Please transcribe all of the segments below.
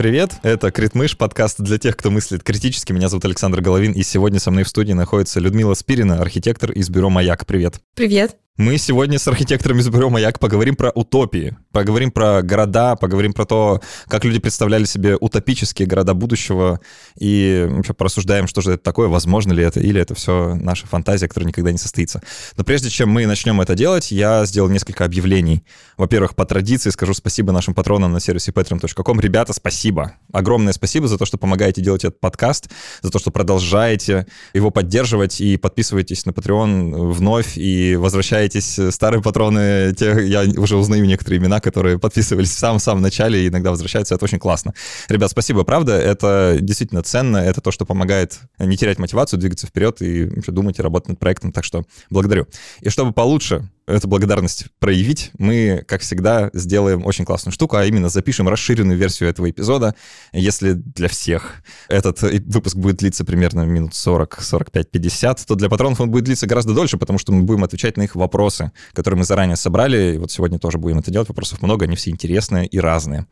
Привет, это Критмыш, подкаст для тех, кто мыслит критически. Меня зовут Александр Головин, и сегодня со мной в студии находится Людмила Спирина, архитектор из бюро «Маяк». Привет. Привет. Мы сегодня с архитекторами из бюро «Маяк» поговорим про утопии, поговорим про города, поговорим про то, как люди представляли себе утопические города будущего, и вообще порассуждаем, что же это такое, возможно ли это, или это все наша фантазия, которая никогда не состоится. Но прежде чем мы начнем это делать, я сделал несколько объявлений. Во-первых, по традиции скажу спасибо нашим патронам на сервисе patreon.com. Ребята, спасибо. Огромное спасибо за то, что помогаете делать этот подкаст, за то, что продолжаете его поддерживать и подписываетесь на Patreon вновь и возвращаете возвращаетесь, э, старые патроны, те, я уже узнаю некоторые имена, которые подписывались в самом-самом начале и иногда возвращаются, это очень классно. Ребят, спасибо, правда, это действительно ценно, это то, что помогает не терять мотивацию, двигаться вперед и думать и работать над проектом, так что благодарю. И чтобы получше эту благодарность проявить, мы, как всегда, сделаем очень классную штуку, а именно запишем расширенную версию этого эпизода. Если для всех этот выпуск будет длиться примерно минут 40, 45, 50, то для патронов он будет длиться гораздо дольше, потому что мы будем отвечать на их вопросы, которые мы заранее собрали. И вот сегодня тоже будем это делать. Вопросов много, они все интересные и разные.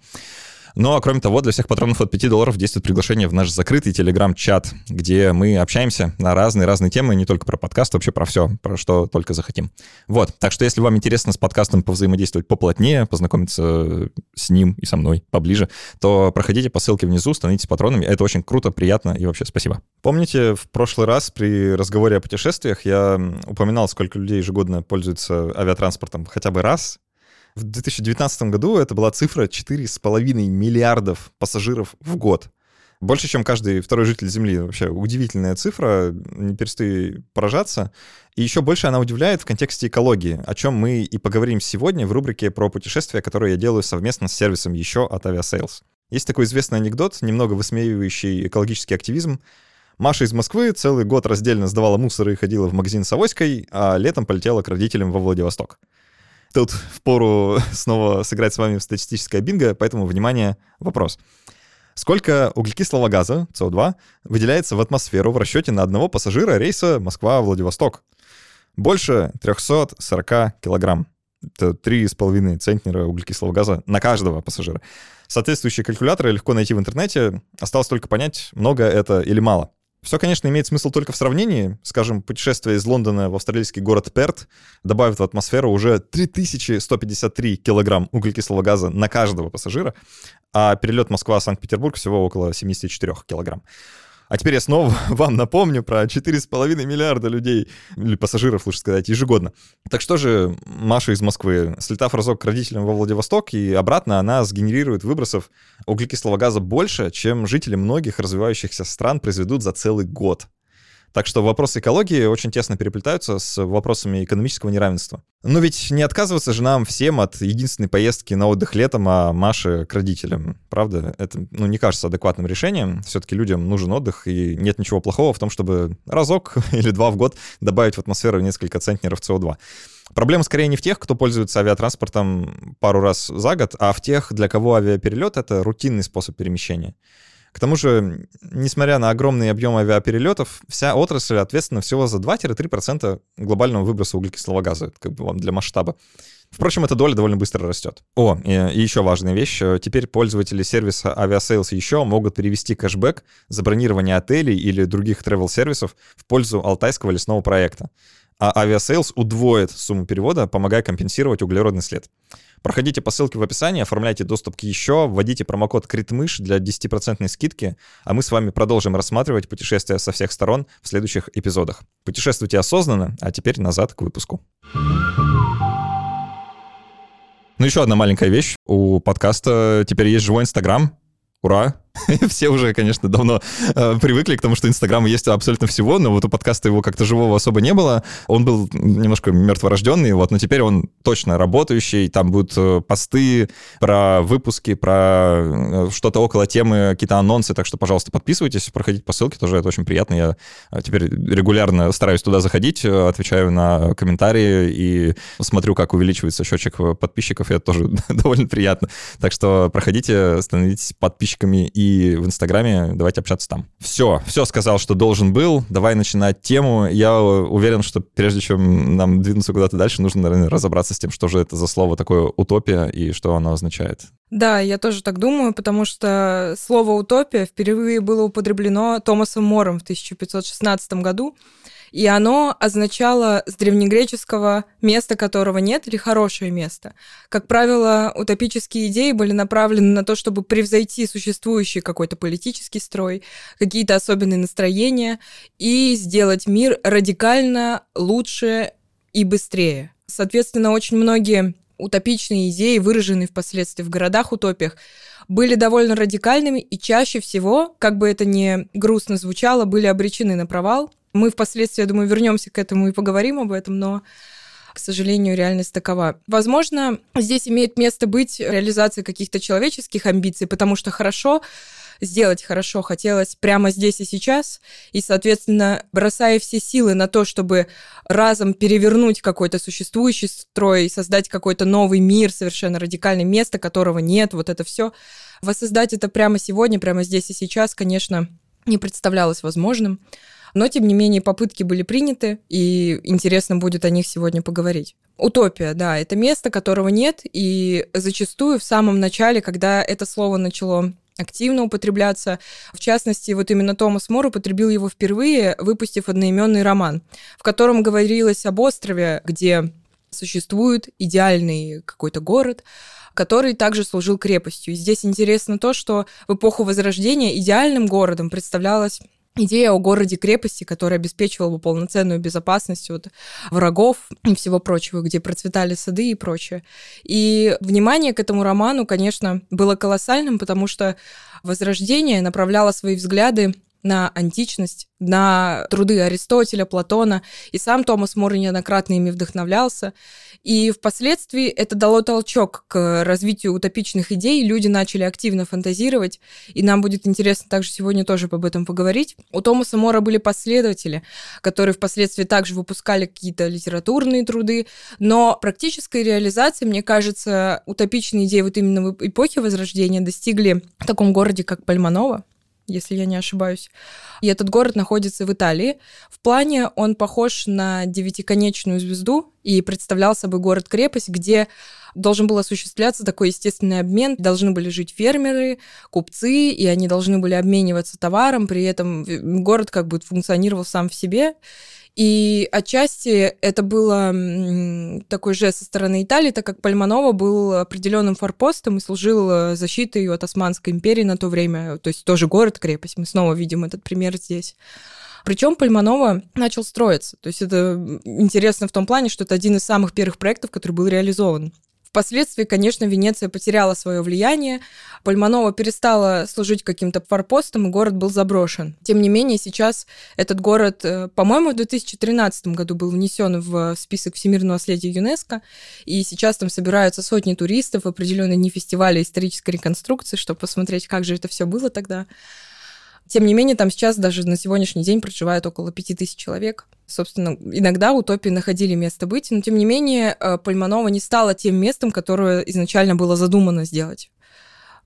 Ну, а кроме того, для всех патронов от 5 долларов действует приглашение в наш закрытый телеграм-чат, где мы общаемся на разные-разные темы, не только про подкаст, вообще про все, про что только захотим. Вот, так что если вам интересно с подкастом повзаимодействовать поплотнее, познакомиться с ним и со мной поближе, то проходите по ссылке внизу, становитесь патронами. Это очень круто, приятно и вообще спасибо. Помните, в прошлый раз при разговоре о путешествиях я упоминал, сколько людей ежегодно пользуются авиатранспортом хотя бы раз, в 2019 году это была цифра 4,5 миллиардов пассажиров в год. Больше, чем каждый второй житель Земли. Вообще удивительная цифра, не перестаю поражаться. И еще больше она удивляет в контексте экологии, о чем мы и поговорим сегодня в рубрике про путешествия, которые я делаю совместно с сервисом еще от Aviasales. Есть такой известный анекдот, немного высмеивающий экологический активизм. Маша из Москвы целый год раздельно сдавала мусор и ходила в магазин с авоськой, а летом полетела к родителям во Владивосток. Тут впору снова сыграть с вами в статистическое бинго, поэтому, внимание, вопрос. Сколько углекислого газа, СО2, выделяется в атмосферу в расчете на одного пассажира рейса Москва-Владивосток? Больше 340 килограмм. Это 3,5 центнера углекислого газа на каждого пассажира. Соответствующие калькуляторы легко найти в интернете. Осталось только понять, много это или мало. Все, конечно, имеет смысл только в сравнении. Скажем, путешествие из Лондона в австралийский город Перт добавит в атмосферу уже 3153 килограмм углекислого газа на каждого пассажира, а перелет Москва-Санкт-Петербург всего около 74 килограмм. А теперь я снова вам напомню про 4,5 миллиарда людей, или пассажиров, лучше сказать, ежегодно. Так что же Маша из Москвы, слетав разок к родителям во Владивосток и обратно, она сгенерирует выбросов углекислого газа больше, чем жители многих развивающихся стран произведут за целый год. Так что вопросы экологии очень тесно переплетаются с вопросами экономического неравенства. Но ведь не отказываться же нам всем от единственной поездки на отдых летом, а Маше к родителям. Правда? Это, ну, не кажется адекватным решением. Все-таки людям нужен отдых, и нет ничего плохого в том, чтобы разок или два в год добавить в атмосферу несколько центнеров СО2. Проблема скорее не в тех, кто пользуется авиатранспортом пару раз за год, а в тех, для кого авиаперелет — это рутинный способ перемещения. К тому же, несмотря на огромный объем авиаперелетов, вся отрасль ответственна всего за 2-3% глобального выброса углекислого газа, как бы вам для масштаба. Впрочем, эта доля довольно быстро растет. О, и еще важная вещь. Теперь пользователи сервиса Aviasales еще могут перевести кэшбэк за бронирование отелей или других travel-сервисов в пользу Алтайского лесного проекта. А Aviasales удвоит сумму перевода, помогая компенсировать углеродный след. Проходите по ссылке в описании, оформляйте доступ к еще, вводите промокод КРИТМЫШ для 10% скидки, а мы с вами продолжим рассматривать путешествия со всех сторон в следующих эпизодах. Путешествуйте осознанно, а теперь назад к выпуску. Ну, еще одна маленькая вещь. У подкаста теперь есть живой Инстаграм. Ура! Все уже, конечно, давно э, привыкли к тому, что Инстаграм есть абсолютно всего, но вот у подкаста его как-то живого особо не было. Он был немножко мертворожденный, вот, но теперь он точно работающий. Там будут э, посты про выпуски, про э, что-то около темы, какие-то анонсы. Так что, пожалуйста, подписывайтесь, проходите по ссылке, тоже это очень приятно. Я э, теперь регулярно стараюсь туда заходить, э, отвечаю на комментарии и смотрю, как увеличивается счетчик подписчиков, и это тоже довольно приятно. Так что проходите, становитесь подписчиками и в Инстаграме. Давайте общаться там. Все, все сказал, что должен был. Давай начинать тему. Я уверен, что прежде чем нам двинуться куда-то дальше, нужно, наверное, разобраться с тем, что же это за слово такое утопия и что оно означает. Да, я тоже так думаю, потому что слово «утопия» впервые было употреблено Томасом Мором в 1516 году, и оно означало с древнегреческого «место которого нет» или «хорошее место». Как правило, утопические идеи были направлены на то, чтобы превзойти существующий какой-то политический строй, какие-то особенные настроения и сделать мир радикально лучше и быстрее. Соответственно, очень многие утопичные идеи, выраженные впоследствии в городах-утопиях, были довольно радикальными и чаще всего, как бы это ни грустно звучало, были обречены на провал. Мы впоследствии, я думаю, вернемся к этому и поговорим об этом, но к сожалению, реальность такова. Возможно, здесь имеет место быть реализация каких-то человеческих амбиций, потому что хорошо сделать хорошо хотелось прямо здесь и сейчас, и, соответственно, бросая все силы на то, чтобы разом перевернуть какой-то существующий строй создать какой-то новый мир, совершенно радикальное место, которого нет, вот это все, воссоздать это прямо сегодня, прямо здесь и сейчас, конечно, не представлялось возможным. Но, тем не менее, попытки были приняты, и интересно будет о них сегодня поговорить. Утопия, да, это место, которого нет, и зачастую в самом начале, когда это слово начало активно употребляться. В частности, вот именно Томас Мор употребил его впервые, выпустив одноименный роман, в котором говорилось об острове, где существует идеальный какой-то город, который также служил крепостью. И здесь интересно то, что в эпоху Возрождения идеальным городом представлялась идея о городе-крепости, которая обеспечивала бы полноценную безопасность от врагов и всего прочего, где процветали сады и прочее. И внимание к этому роману, конечно, было колоссальным, потому что Возрождение направляло свои взгляды на античность, на труды Аристотеля, Платона, и сам Томас Мор неоднократно ими вдохновлялся. И впоследствии это дало толчок к развитию утопичных идей, люди начали активно фантазировать, и нам будет интересно также сегодня тоже об этом поговорить. У Томаса Мора были последователи, которые впоследствии также выпускали какие-то литературные труды, но практической реализации, мне кажется, утопичные идеи вот именно в эпохе Возрождения достигли в таком городе, как Пальманова, если я не ошибаюсь. И этот город находится в Италии. В плане он похож на девятиконечную звезду и представлял собой город-крепость, где должен был осуществляться такой естественный обмен. Должны были жить фермеры, купцы, и они должны были обмениваться товаром. При этом город как бы функционировал сам в себе. И отчасти это было такой жест со стороны Италии, так как Пальманова был определенным форпостом и служил э, защитой от Османской империи на то время. То есть тоже город-крепость. Мы снова видим этот пример здесь. Причем Пальманова начал строиться. То есть это интересно в том плане, что это один из самых первых проектов, который был реализован. Впоследствии, конечно, Венеция потеряла свое влияние, Пальманова перестала служить каким-то форпостом, и город был заброшен. Тем не менее, сейчас этот город, э, по-моему, в 2013 году был внесен в список всемирного наследия ЮНЕСКо, и сейчас там собираются сотни туристов, определенные не фестивали исторической реконструкции, чтобы посмотреть, как же это все было тогда. Тем не менее, там сейчас даже на сегодняшний день проживает около 5000 человек. Собственно, иногда утопии находили место быть, но тем не менее э, Пальманова не стала тем местом, которое изначально было задумано сделать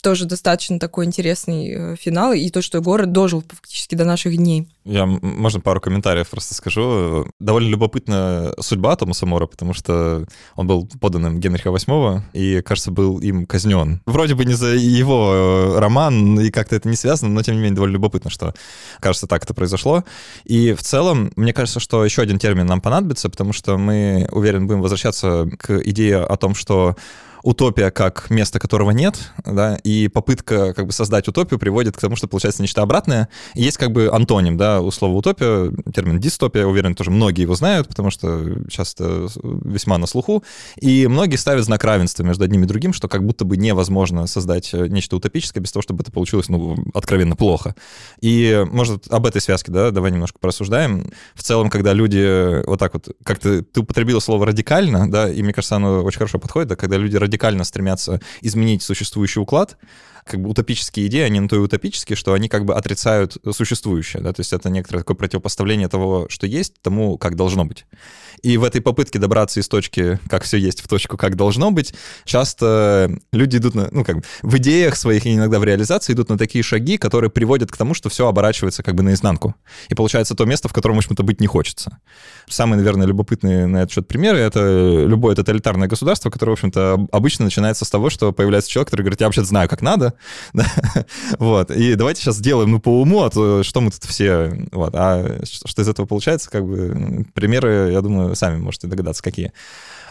тоже достаточно такой интересный э, финал, и то, что город дожил фактически до наших дней. Я, можно, пару комментариев просто скажу. Довольно любопытна судьба Томаса Мора, потому что он был поданным Генриха VIII и, кажется, был им казнен. Вроде бы не за его э, роман, и как-то это не связано, но, тем не менее, довольно любопытно, что, кажется, так это произошло. И в целом, мне кажется, что еще один термин нам понадобится, потому что мы, уверен, будем возвращаться к идее о том, что утопия как место, которого нет, да, и попытка как бы создать утопию приводит к тому, что получается нечто обратное. И есть как бы антоним, да, у слова утопия, термин дистопия, уверен, тоже многие его знают, потому что часто весьма на слуху, и многие ставят знак равенства между одним и другим, что как будто бы невозможно создать э, нечто утопическое без того, чтобы это получилось, ну, откровенно плохо. И, может, об этой связке, да, давай немножко порассуждаем. В целом, когда люди вот так вот, как-то ты употребила слово радикально, да, и мне кажется, оно очень хорошо подходит, да, когда люди радикально стремятся изменить существующий уклад, как бы утопические идеи, они на то и утопические, что они как бы отрицают существующее, да, то есть это некоторое такое противопоставление того, что есть, тому, как должно быть. И в этой попытке добраться из точки, как все есть, в точку, как должно быть, часто люди идут на, ну, как бы, в идеях своих и иногда в реализации идут на такие шаги, которые приводят к тому, что все оборачивается как бы наизнанку. И получается то место, в котором, в общем-то, быть не хочется. Самые, наверное, любопытные на этот счет примеры — это любое тоталитарное государство, которое, в общем-то, обычно начинается с того, что появляется человек, который говорит, я вообще знаю, как надо, да? вот, и давайте сейчас сделаем, ну, по уму, а то что мы тут все, вот, а что из этого получается, как бы, примеры, я думаю, сами можете догадаться, какие.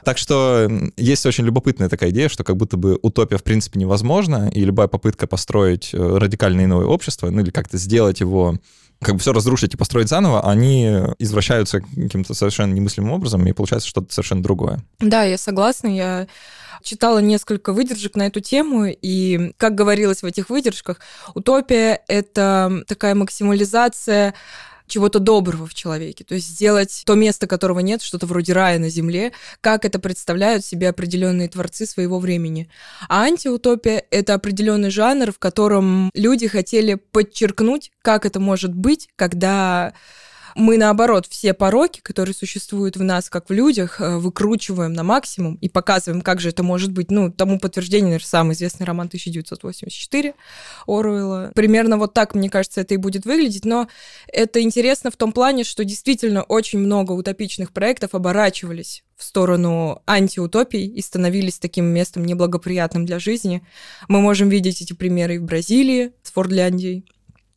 Так что есть очень любопытная такая идея, что как будто бы утопия в принципе невозможна, и любая попытка построить э, радикально иное общество, ну или как-то сделать его как бы все разрушить и построить заново, они извращаются каким-то совершенно немыслимым образом, и получается что-то совершенно другое. Да, я согласна. Я читала несколько выдержек на эту тему, и, как говорилось в этих выдержках, утопия — это такая максимализация чего-то доброго в человеке, то есть сделать то место, которого нет, что-то вроде рая на земле, как это представляют себе определенные творцы своего времени. А антиутопия — это определенный жанр, в котором люди хотели подчеркнуть, как это может быть, когда мы, наоборот, все пороки, которые существуют в нас, как в людях, э, выкручиваем на максимум и показываем, как же это может быть. Ну, тому подтверждение, наверное, самый известный роман 1984 Оруэлла. Примерно вот так, мне кажется, это и будет выглядеть, но это интересно в том плане, что действительно очень много утопичных проектов оборачивались в сторону антиутопий и становились таким местом неблагоприятным для жизни. Мы можем видеть эти примеры и в Бразилии с Фордляндией,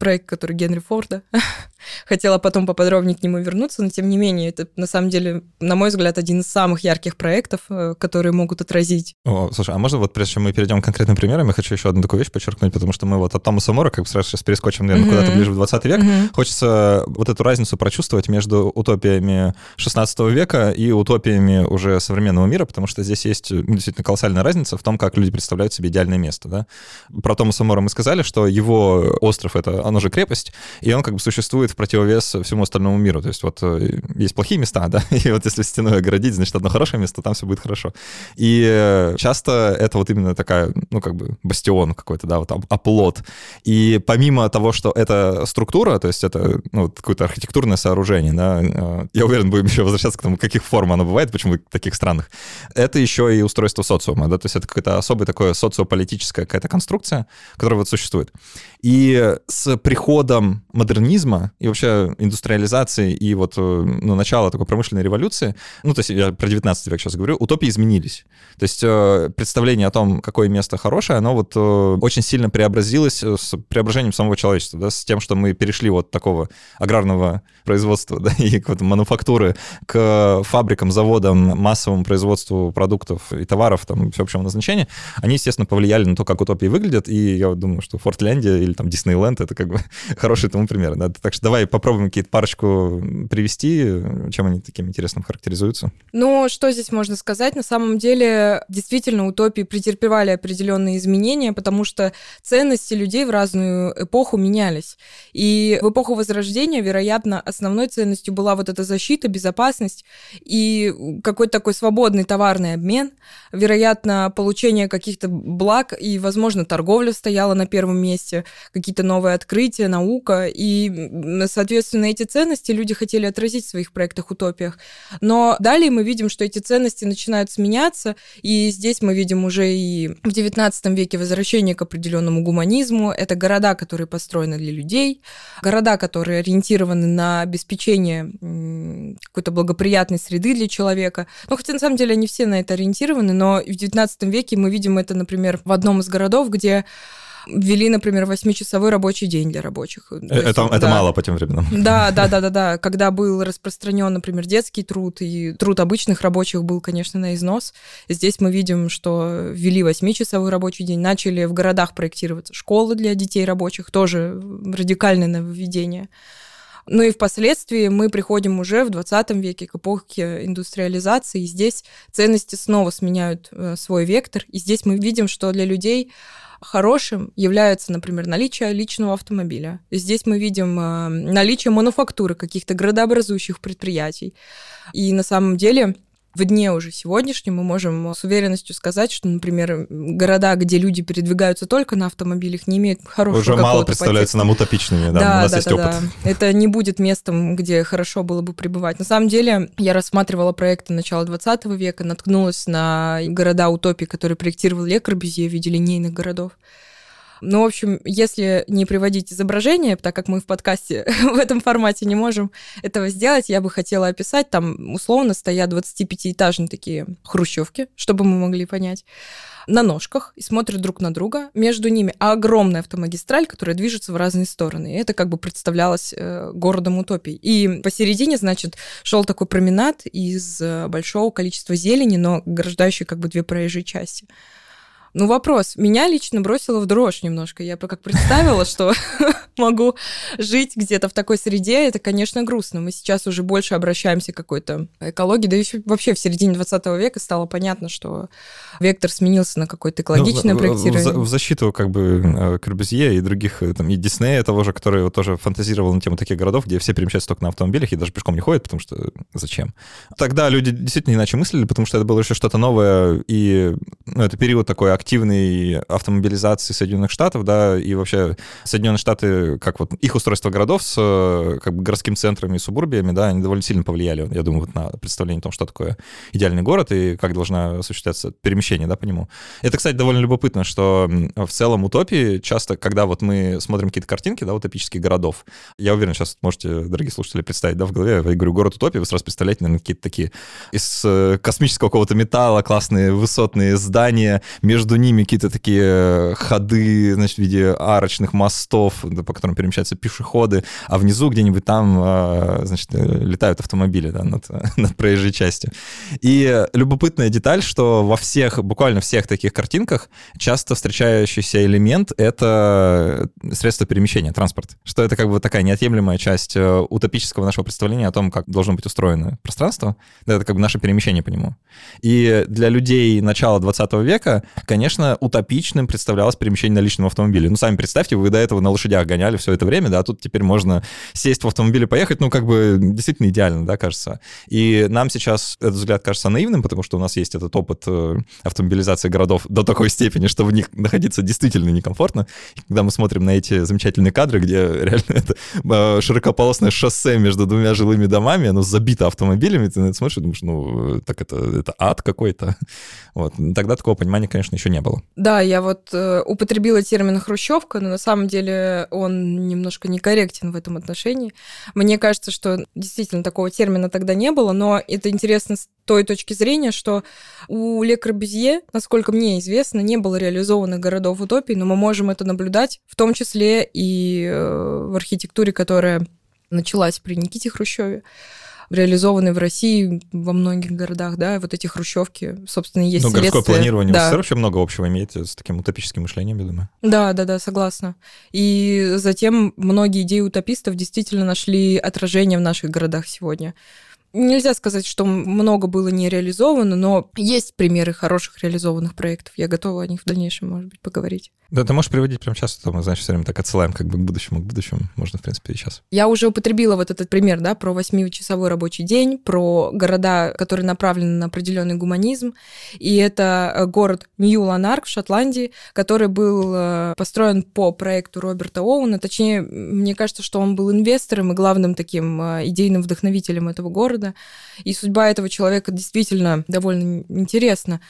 проект, который Генри Форда. Хотела потом поподробнее к нему вернуться, но тем не менее, это на самом деле, на мой взгляд, один из самых ярких проектов, э, которые могут отразить. О, слушай, а можно вот прежде чем мы перейдем к конкретным примерам, я хочу еще одну такую вещь подчеркнуть, потому что мы вот от Томаса Мора, как бы сразу сейчас перескочим, наверное, mm-hmm. куда-то ближе в 20 век, mm-hmm. хочется вот эту разницу прочувствовать между утопиями 16 века и утопиями уже современного мира, потому что здесь есть ну, действительно колоссальная разница в том, как люди представляют себе идеальное место, да. Про Томаса Мора мы сказали, что его остров — это, он уже крепость, и он как бы существует в противовес всему остальному миру. То есть вот э, есть плохие места, да, и вот если стеной оградить, значит, одно хорошее место, там все будет хорошо. И э, часто это вот именно такая, ну, как бы бастион какой-то, да, вот оплот. И помимо того, что это структура, то есть это ну, какое-то архитектурное сооружение, да, э, я уверен, будем еще возвращаться к тому, каких форм оно бывает, почему таких странных. Это еще и устройство социума, да, то есть это какое-то особое такое социополитическая какая-то конструкция, которая вот существует. И с приходом модернизма и вообще индустриализации и вот э, ну, начала такой промышленной революции, ну, то есть я про 19 век сейчас говорю, утопии изменились. То есть э, представление о том, какое место хорошее, оно вот э, очень сильно преобразилось с преображением самого человечества, да, с тем, что мы перешли от такого аграрного производства да, и вот, мануфактуры к фабрикам, заводам, массовому производству продуктов и товаров там всеобщего назначения, они, естественно, повлияли на то, как утопии выглядят, и я думаю, что Фортлянде или там Диснейленд — это как бы хороший тому пример. Да? Так что давай попробуем какие-то парочку привести, чем они таким интересным характеризуются. Ну, что здесь можно сказать? На самом деле, действительно, утопии претерпевали определенные изменения, потому что ценности людей в разную эпоху менялись. И в эпоху Возрождения, вероятно, основной ценностью была вот эта защита, безопасность и какой-то такой свободный товарный обмен. Вероятно, получение каких-то благ и, возможно, торговля стояла на первом месте, какие-то новые открытия, наука. И, соответственно, эти ценности люди хотели отразить в своих проектах-утопиях. Но далее мы видим, что эти ценности начинают сменяться, и здесь мы видим уже и в XIX веке возвращение к определенному гуманизму. Это города, которые построены для людей, города, которые ориентированы на обеспечение какой-то благоприятной среды для человека. Ну, хотя на самом деле они все на это ориентированы, но в XIX веке мы видим это, например, в одном из городов, где ввели, например, восьмичасовой рабочий день для рабочих. Э, это, есть, это да. мало по тем временам. Да, да, да, да, да. Когда был распространен, например, детский труд, и труд обычных рабочих был, конечно, на износ. Здесь мы видим, что ввели восьмичасовой рабочий день, начали в городах проектироваться школы для детей рабочих, тоже радикальное нововведение. Ну и впоследствии мы приходим уже в 20 веке к эпохе индустриализации, и здесь ценности снова сменяют э, свой вектор, и здесь мы видим, что для людей хорошим является, например, наличие личного автомобиля. Здесь мы видим э, наличие мануфактуры каких-то градообразующих предприятий. И на самом деле в дне уже сегодняшнем мы можем с уверенностью сказать, что, например, города, где люди передвигаются только на автомобилях, не имеют хорошего Уже мало представляются нам утопичными, да, да у нас да, есть да, опыт. Да. Это не будет местом, где хорошо было бы пребывать. На самом деле, я рассматривала проекты начала 20 века, наткнулась на города утопии, которые проектировал Ле Корбюзье в виде линейных городов. Ну, в общем, если не приводить изображение, так как мы в подкасте в этом формате не можем этого сделать, я бы хотела описать, там условно стоят 25-этажные такие хрущевки, чтобы мы могли понять на ножках и смотрят друг на друга. Между ними огромная автомагистраль, которая движется в разные стороны. И это как бы представлялось э, городом утопий. И посередине, значит, шел такой променад из э, большого количества зелени, но ограждающий как бы две проезжие части. Ну, вопрос. Меня лично бросило в дрожь немножко. Я как представила, что могу жить где-то в такой среде, это, конечно, грустно. Мы сейчас уже больше обращаемся к какой-то экологии. Да еще вообще в середине 20 века стало понятно, что вектор сменился на какое-то экологичное ну, проектирование. В, в защиту как бы э, Корбюзье и других, э, там, и Диснея того же, который тоже фантазировал на тему таких городов, где все перемещаются только на автомобилях и даже пешком не ходят, потому что зачем? Тогда люди действительно иначе мыслили, потому что это было еще что-то новое, и ну, это период такой активной автомобилизации Соединенных Штатов, да, и вообще Соединенные Штаты, как вот их устройство городов с э, как бы городскими центрами и субурбиями, да, они довольно сильно повлияли, я думаю, вот на представление о том, что такое идеальный город и как должна осуществляться перемещение, да, по нему. Это, кстати, довольно любопытно, что в целом утопии часто, когда вот мы смотрим какие-то картинки, да, утопических городов, я уверен, сейчас можете, дорогие слушатели, представить, да, в голове, я говорю, город утопии, вы сразу представляете, наверное, какие-то такие из э, космического какого-то металла классные высотные здания, между между ними какие-то такие э, ходы, значит, в виде арочных мостов, по которым перемещаются пешеходы, а внизу где-нибудь там, э, значит, э, летают автомобили, да, над, над проезжей частью. И любопытная деталь, что во всех, буквально всех таких картинках часто встречающийся элемент — это средство перемещения, транспорт. Что это как бы такая неотъемлемая часть утопического нашего представления о том, как должно быть устроено пространство. Это как бы наше перемещение по нему. И для людей начала 20 века, конечно, утопичным представлялось перемещение на личном автомобиле. Ну, сами представьте, вы до этого на лошадях гоняли все это время, да, тут теперь можно сесть в автомобиль и поехать, ну, как бы действительно идеально, да, кажется. И нам сейчас этот взгляд кажется наивным, потому что у нас есть этот опыт э, автомобилизации городов до такой степени, что в них находиться действительно некомфортно. И когда мы смотрим на эти замечательные кадры, где реально это э, широкополосное шоссе между двумя жилыми домами, оно забито автомобилями, ты на это смотришь и думаешь, ну, так это, это ад какой-то. Вот. Тогда такого понимания, конечно, еще не было. Да, я вот э, употребила термин «хрущевка», но на самом деле он немножко некорректен в этом отношении. Мне кажется, что действительно такого термина тогда не было, но это интересно с той точки зрения, что у Ле Корбюзье, насколько мне известно, не было реализованных городов утопии, но мы можем это наблюдать, в том числе и э, в архитектуре, которая началась при Никите Хрущеве реализованы в России во многих городах, да, вот эти хрущевки, собственно, есть Ну, городское планирование да. в вообще много общего имеет с таким утопическим мышлением, я думаю. Да, да, да, согласна. И затем многие идеи утопистов действительно нашли отражение в наших городах сегодня. Нельзя сказать, что много было не реализовано, но есть примеры хороших реализованных проектов. Я готова о них в дальнейшем, может быть, поговорить. Да, ты можешь приводить прямо сейчас, то мы, значит, все время так отсылаем как бы к будущему, к будущему. Можно, в принципе, и сейчас. Я уже употребила вот этот пример, да, про восьмичасовой рабочий день, про города, которые направлены на определенный гуманизм. И это э, город Нью-Ланарк в Шотландии, который был э, построен по проекту Роберта Оуна. Точнее, мне кажется, что он был инвестором и главным таким э, идейным вдохновителем этого города. И судьба этого человека действительно довольно интересна.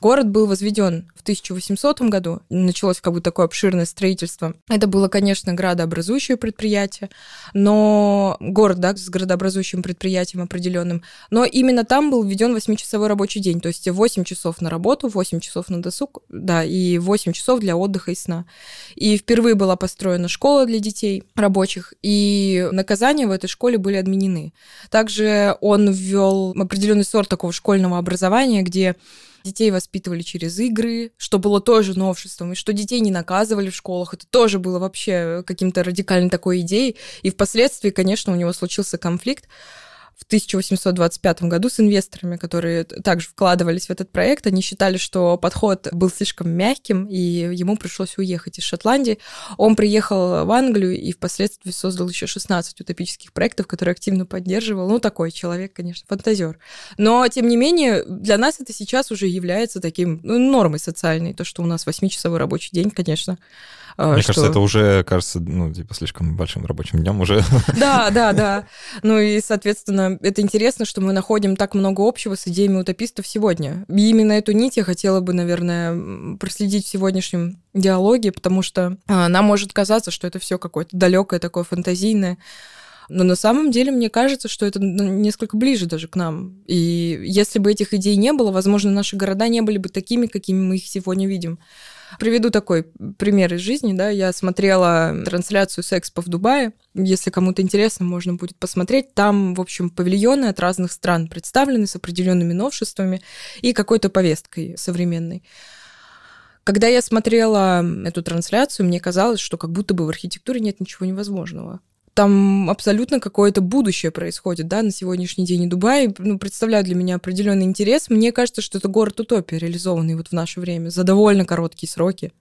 Город был возведен в 1800 году, началось как бы такое обширное строительство. Это было, конечно, градообразующее предприятие, но город, да, с градообразующим предприятием определенным, но именно там был введен 8-часовой рабочий день, то есть 8 часов на работу, 8 часов на досуг, да, и 8 часов для отдыха и сна. И впервые была построена школа для детей рабочих, и наказания в этой школе были отменены. Также он ввел определенный сорт такого школьного образования, где детей воспитывали через игры, что было тоже новшеством, и что детей не наказывали в школах, это тоже было вообще каким-то радикальной такой идеей. И впоследствии, конечно, у него случился конфликт в 1825 году с инвесторами, которые также вкладывались в этот проект. Они считали, что подход был слишком мягким, и ему пришлось уехать из Шотландии. Он приехал в Англию и впоследствии создал еще 16 утопических проектов, которые активно поддерживал. Ну, такой человек, конечно, фантазер. Но, тем не менее, для нас это сейчас уже является таким ну, нормой социальной, то, что у нас 8-часовой рабочий день, конечно. А, Мне что... кажется, это уже кажется, ну, типа, слишком большим рабочим днем уже. Да, да, да. Ну и, соответственно, это интересно, что мы находим так много общего с идеями утопистов сегодня. И именно эту нить я хотела бы, наверное, проследить в сегодняшнем диалоге, потому что а, нам может казаться, что это все какое-то далекое, такое фантазийное. Но на самом деле мне кажется, что это несколько ближе даже к нам. И если бы этих идей не было, возможно, наши города не были бы такими, какими мы их сегодня видим. Приведу такой пример из жизни, да, я смотрела трансляцию секспо в Дубае, если кому-то интересно, можно будет посмотреть. Там, в общем, павильоны от разных стран представлены с определенными новшествами и какой-то повесткой современной. Когда я смотрела эту трансляцию, мне казалось, что как будто бы в архитектуре нет ничего невозможного там абсолютно какое-то будущее происходит, да, на сегодняшний день. И Дубай, ну, представляет для меня определенный интерес. Мне кажется, что это город утопия, реализованный вот в наше время за довольно короткие сроки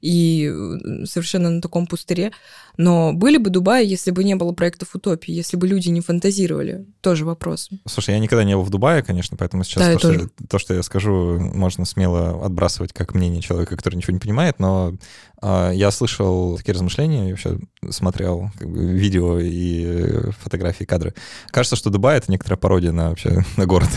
и э, совершенно на таком пустыре. Но были бы Дубаи, если бы не было проектов утопии, если бы люди не фантазировали? Тоже вопрос. Слушай, я никогда не был в Дубае, конечно, поэтому сейчас да, то, что, то, что я скажу, можно смело отбрасывать как мнение человека, который ничего не понимает, но я слышал такие размышления, я вообще смотрел как бы, видео и фотографии, кадры. Кажется, что Дубай — это некоторая пародия на вообще на город.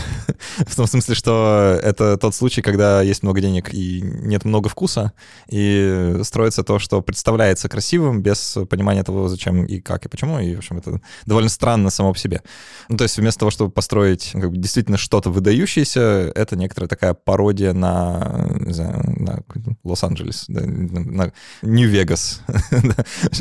в том смысле, что это тот случай, когда есть много денег и нет много вкуса, и строится то, что представляется красивым без понимания того, зачем и как и почему, и, в общем, это довольно странно само по себе. Ну, то есть вместо того, чтобы построить как бы, действительно что-то выдающееся, это некоторая такая пародия на, знаю, на Лос-Анджелес, да, на Нью-Вегас.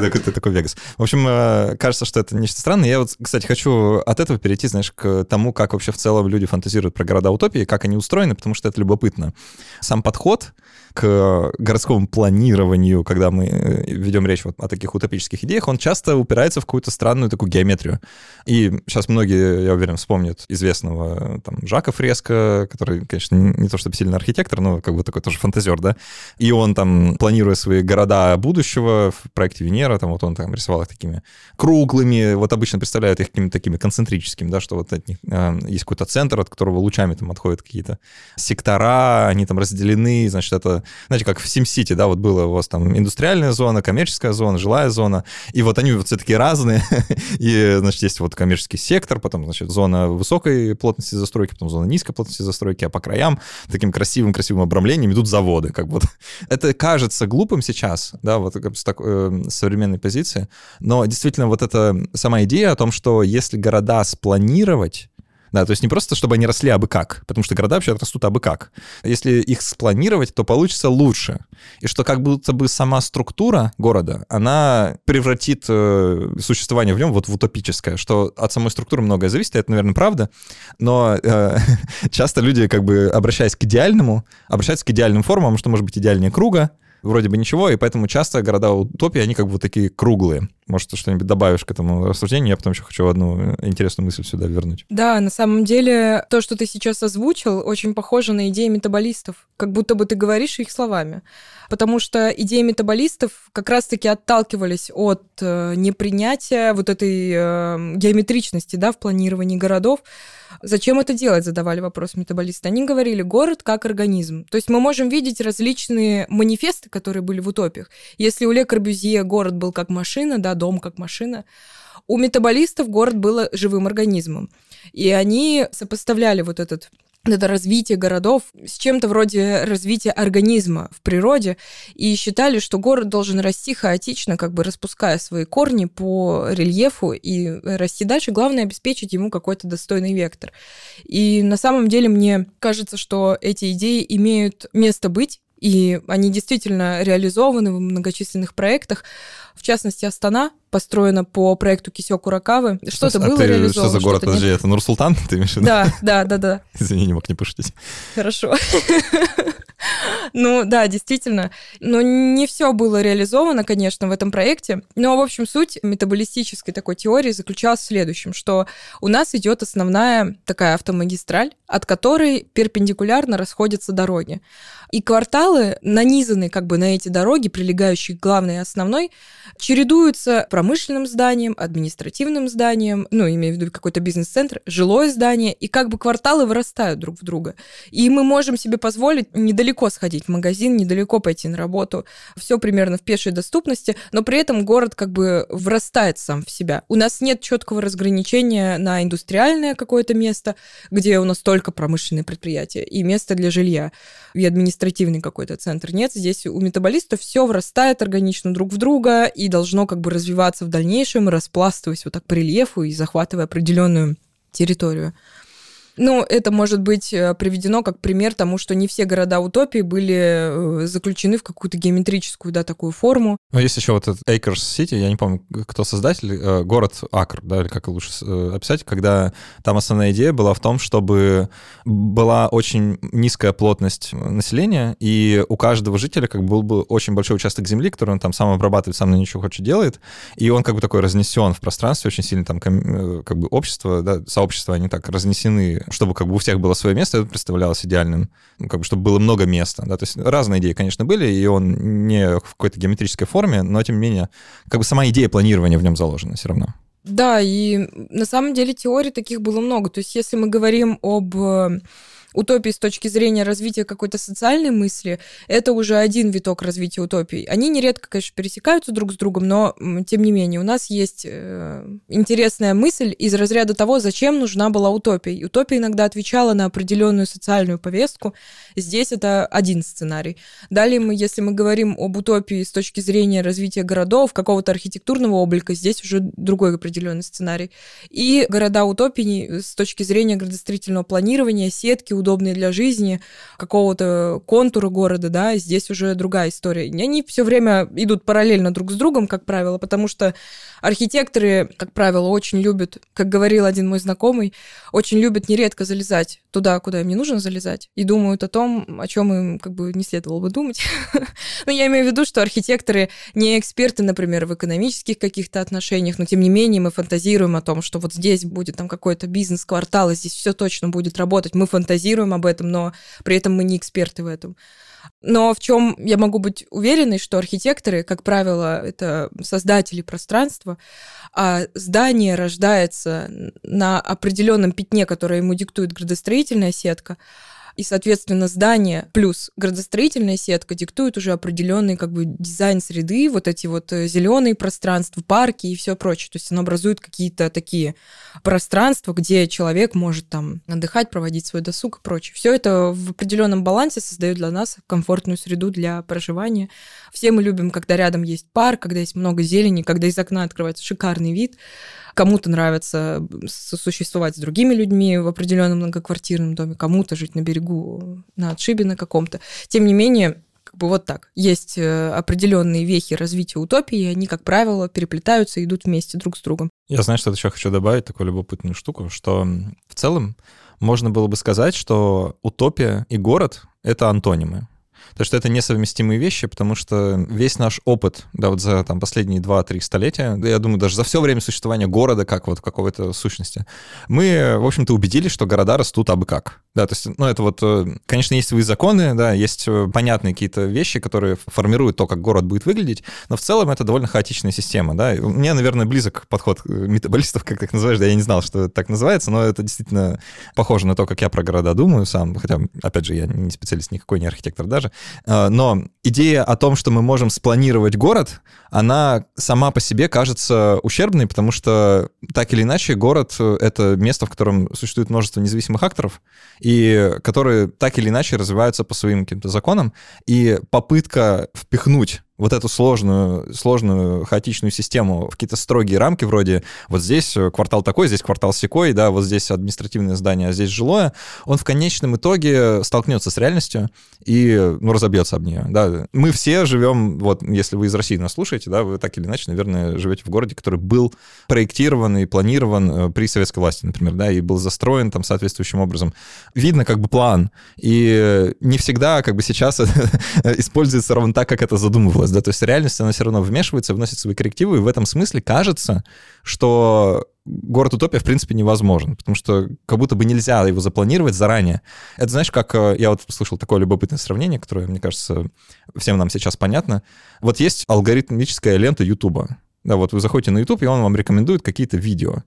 Какой-то такой Вегас. В общем, э, кажется, что это нечто странное. Я вот, кстати, хочу от этого перейти, знаешь, к тому, как вообще в целом люди фантазируют про города утопии, как они устроены, потому что это любопытно. Сам подход к городскому планированию, когда мы э, ведем речь вот о таких утопических идеях, он часто упирается в какую-то странную такую геометрию. И сейчас многие, я уверен, вспомнят известного там Жака Фреско, который, конечно, не то чтобы сильно архитектор, но как бы такой тоже фантазер, да, и он там, планируя свои города будущего в проекте Венера, там вот он там рисовал их такими круглыми, вот обычно представляют их какими-то такими концентрическими, да, что вот от них э, есть какой-то центр, от которого лучами там отходят какие-то сектора, они там разделены, значит, это знаете, как в SimCity, да, вот было у вас там индустриальная зона, коммерческая зона, жилая зона, и вот они вот все такие разные, и, значит, есть вот коммерческий сектор, потом, значит, зона высокой плотности застройки, потом зона низкой плотности застройки, а по краям таким красивым-красивым обрамлением идут заводы, как вот. Это кажется глупым сейчас, да, вот с такой э, современной позиции, но действительно вот эта сама идея о том, что если города спланировать, да, то есть не просто, чтобы они росли абы как, потому что города вообще растут абы как. Если их спланировать, то получится лучше. И что как будто бы сама структура города, она превратит э, существование в нем вот в утопическое, что от самой структуры многое зависит, это, наверное, правда, но э, часто люди, как бы обращаясь к идеальному, обращаются к идеальным формам, что может быть идеальнее круга, вроде бы ничего, и поэтому часто города утопии, они как бы такие круглые. Может, ты что-нибудь добавишь к этому рассуждению? Я потом еще хочу одну интересную мысль сюда вернуть. Да, на самом деле, то, что ты сейчас озвучил, очень похоже на идеи метаболистов. Как будто бы ты говоришь их словами. Потому что идеи метаболистов как раз-таки отталкивались от э, непринятия вот этой э, геометричности да, в планировании городов, Зачем это делать, задавали вопрос метаболисты. Они говорили, город как организм. То есть мы можем видеть различные манифесты, которые были в утопиях. Если у Ле Корбюзье город был как машина, да, дом как машина, у метаболистов город был живым организмом. И они сопоставляли вот этот это развитие городов с чем-то вроде развития организма в природе, и считали, что город должен расти хаотично, как бы распуская свои корни по рельефу и расти дальше. Главное обеспечить ему какой-то достойный вектор. И на самом деле мне кажется, что эти идеи имеют место быть, и они действительно реализованы в многочисленных проектах В частности, Астана построена по проекту Кисё Куракавы. Что-то а было ты, реализовано. Что за город? Подожди, это Нур-Султан, ты имеешь в виду? Да, да, да, да. Извини, не мог не пошутить. Хорошо. Ну да, действительно. Но не все было реализовано, конечно, в этом проекте. Но, в общем, суть метаболистической такой теории заключалась в следующем, что у нас идет основная такая автомагистраль, от которой перпендикулярно расходятся дороги. И кварталы, нанизанные как бы на эти дороги, прилегающие к главной и основной, чередуются промышленным зданием, административным зданием, ну, имею в виду какой-то бизнес-центр, жилое здание, и как бы кварталы вырастают друг в друга. И мы можем себе позволить недалеко сходить в магазин, недалеко пойти на работу, все примерно в пешей доступности, но при этом город как бы врастает сам в себя. У нас нет четкого разграничения на индустриальное какое-то место, где у нас только промышленные предприятия, и место для жилья, и административный какой-то центр. Нет, здесь у метаболистов все врастает органично друг в друга и должно как бы развиваться в дальнейшем, распластываясь вот так по рельефу и захватывая определенную территорию. Ну, это может быть э, приведено как пример тому, что не все города утопии были э, заключены в какую-то геометрическую, да, такую форму. Но есть еще вот этот Acres City, я не помню, кто создатель, э, город Акр, да, или как лучше описать, когда там основная идея была в том, чтобы была очень низкая плотность населения, и у каждого жителя как бы был бы очень большой участок земли, который он там сам обрабатывает, сам на ничего хочет делает, и он как бы такой разнесен в пространстве очень сильно, там как бы общество, да, сообщества, они так разнесены чтобы как бы у всех было свое место, это представлялось идеальным, ну, как бы чтобы было много места, да, то есть разные идеи, конечно, были, и он не в какой-то геометрической форме, но тем не менее, как бы сама идея планирования в нем заложена все равно. Да, и на самом деле теорий таких было много. То есть если мы говорим об э, утопии с точки зрения развития какой-то социальной мысли, это уже один виток развития утопии. Они нередко, конечно, пересекаются друг с другом, но тем не менее у нас есть э, интересная мысль из разряда того, зачем нужна была утопия. Утопия иногда отвечала на определенную социальную повестку. Здесь это один сценарий. Далее, мы, если мы говорим об утопии с точки зрения развития городов, какого-то архитектурного облика, здесь уже другой определенный сценарий. И города утопии с точки зрения градостроительного планирования, сетки, удобные для жизни, какого-то контура города, да, здесь уже другая история. И они все время идут параллельно друг с другом, как правило, потому что архитекторы, как правило, очень любят, как говорил один мой знакомый, очень любят нередко залезать туда, куда им не нужно залезать, и думают о том, о чем им как бы не следовало бы думать. Но я имею в виду, что архитекторы не эксперты, например, в экономических каких-то отношениях, но тем не менее мы фантазируем о том, что вот здесь будет там какой-то бизнес-квартал, и здесь все точно будет работать. Мы фантазируем об этом, но при этом мы не эксперты в этом. Но в чем я могу быть уверенной, что архитекторы, как правило, это создатели пространства, а здание рождается на определенном пятне, которое ему диктует градостроительная сетка, и, соответственно, здание плюс градостроительная сетка диктуют уже определенный как бы дизайн среды, вот эти вот э, зеленые пространства, парки и все прочее. То есть оно образует какие-то такие пространства, где человек может там отдыхать, проводить свой досуг и прочее. Все это в определенном балансе создает для нас комфортную среду для проживания. Все мы любим, когда рядом есть парк, когда есть много зелени, когда из окна открывается шикарный вид. Кому-то нравится сосуществовать с другими людьми в определенном многоквартирном доме, кому-то жить на берегу, на отшибе на каком-то. Тем не менее, как бы вот так. Есть э, определенные вехи развития утопии, и они, как правило, переплетаются и идут вместе друг с другом. Я знаю, что еще хочу добавить, такую любопытную штуку, что в целом можно было бы сказать, что утопия и город — это антонимы. То, что это несовместимые вещи, потому что весь наш опыт, да, вот за там, последние 2-3 столетия, да, я думаю, даже за все время существования города, как вот какой-то сущности, мы, в общем-то, убедились, что города растут абы как. Да, то есть, ну, это вот, э, конечно, есть свои законы, да, есть э, понятные какие-то вещи, которые формируют то, как город будет выглядеть, но в целом это довольно хаотичная система, да. Мне, наверное, близок подход метаболистов, как ты их называешь, да, я не знал, что это так называется, но это действительно похоже на то, как я про города думаю сам, хотя, опять же, я не специалист никакой, не архитектор даже, Э, но идея о том, что мы можем спланировать город, она сама по себе кажется ущербной, потому что так или иначе город — это место, в котором существует множество независимых акторов, и которые так или иначе развиваются по своим каким-то законам, и попытка впихнуть вот эту сложную, сложную хаотичную систему в какие-то строгие рамки вроде вот здесь квартал такой, здесь квартал секой, да, вот здесь административное здание, а здесь жилое, он в конечном итоге столкнется с реальностью и, ну, разобьется об нее, да. Мы все живем, вот, если вы из России нас слушаете, да, вы так или иначе, наверное, живете в городе, который был проектирован и планирован э, при советской власти, например, да, и был застроен там соответствующим образом. Видно как бы план, и не всегда как бы сейчас используется ровно так, как это задумывалось, да, то есть реальность, она все равно вмешивается, вносит свои коррективы, и в этом смысле кажется, что город Утопия, в принципе, невозможен, потому что как будто бы нельзя его запланировать заранее. Это, знаешь, как э, я вот слышал такое любопытное сравнение, которое, мне кажется, всем нам сейчас понятно. Вот есть алгоритмическая лента Ютуба. Да, вот вы заходите на YouTube, и он вам рекомендует какие-то видео.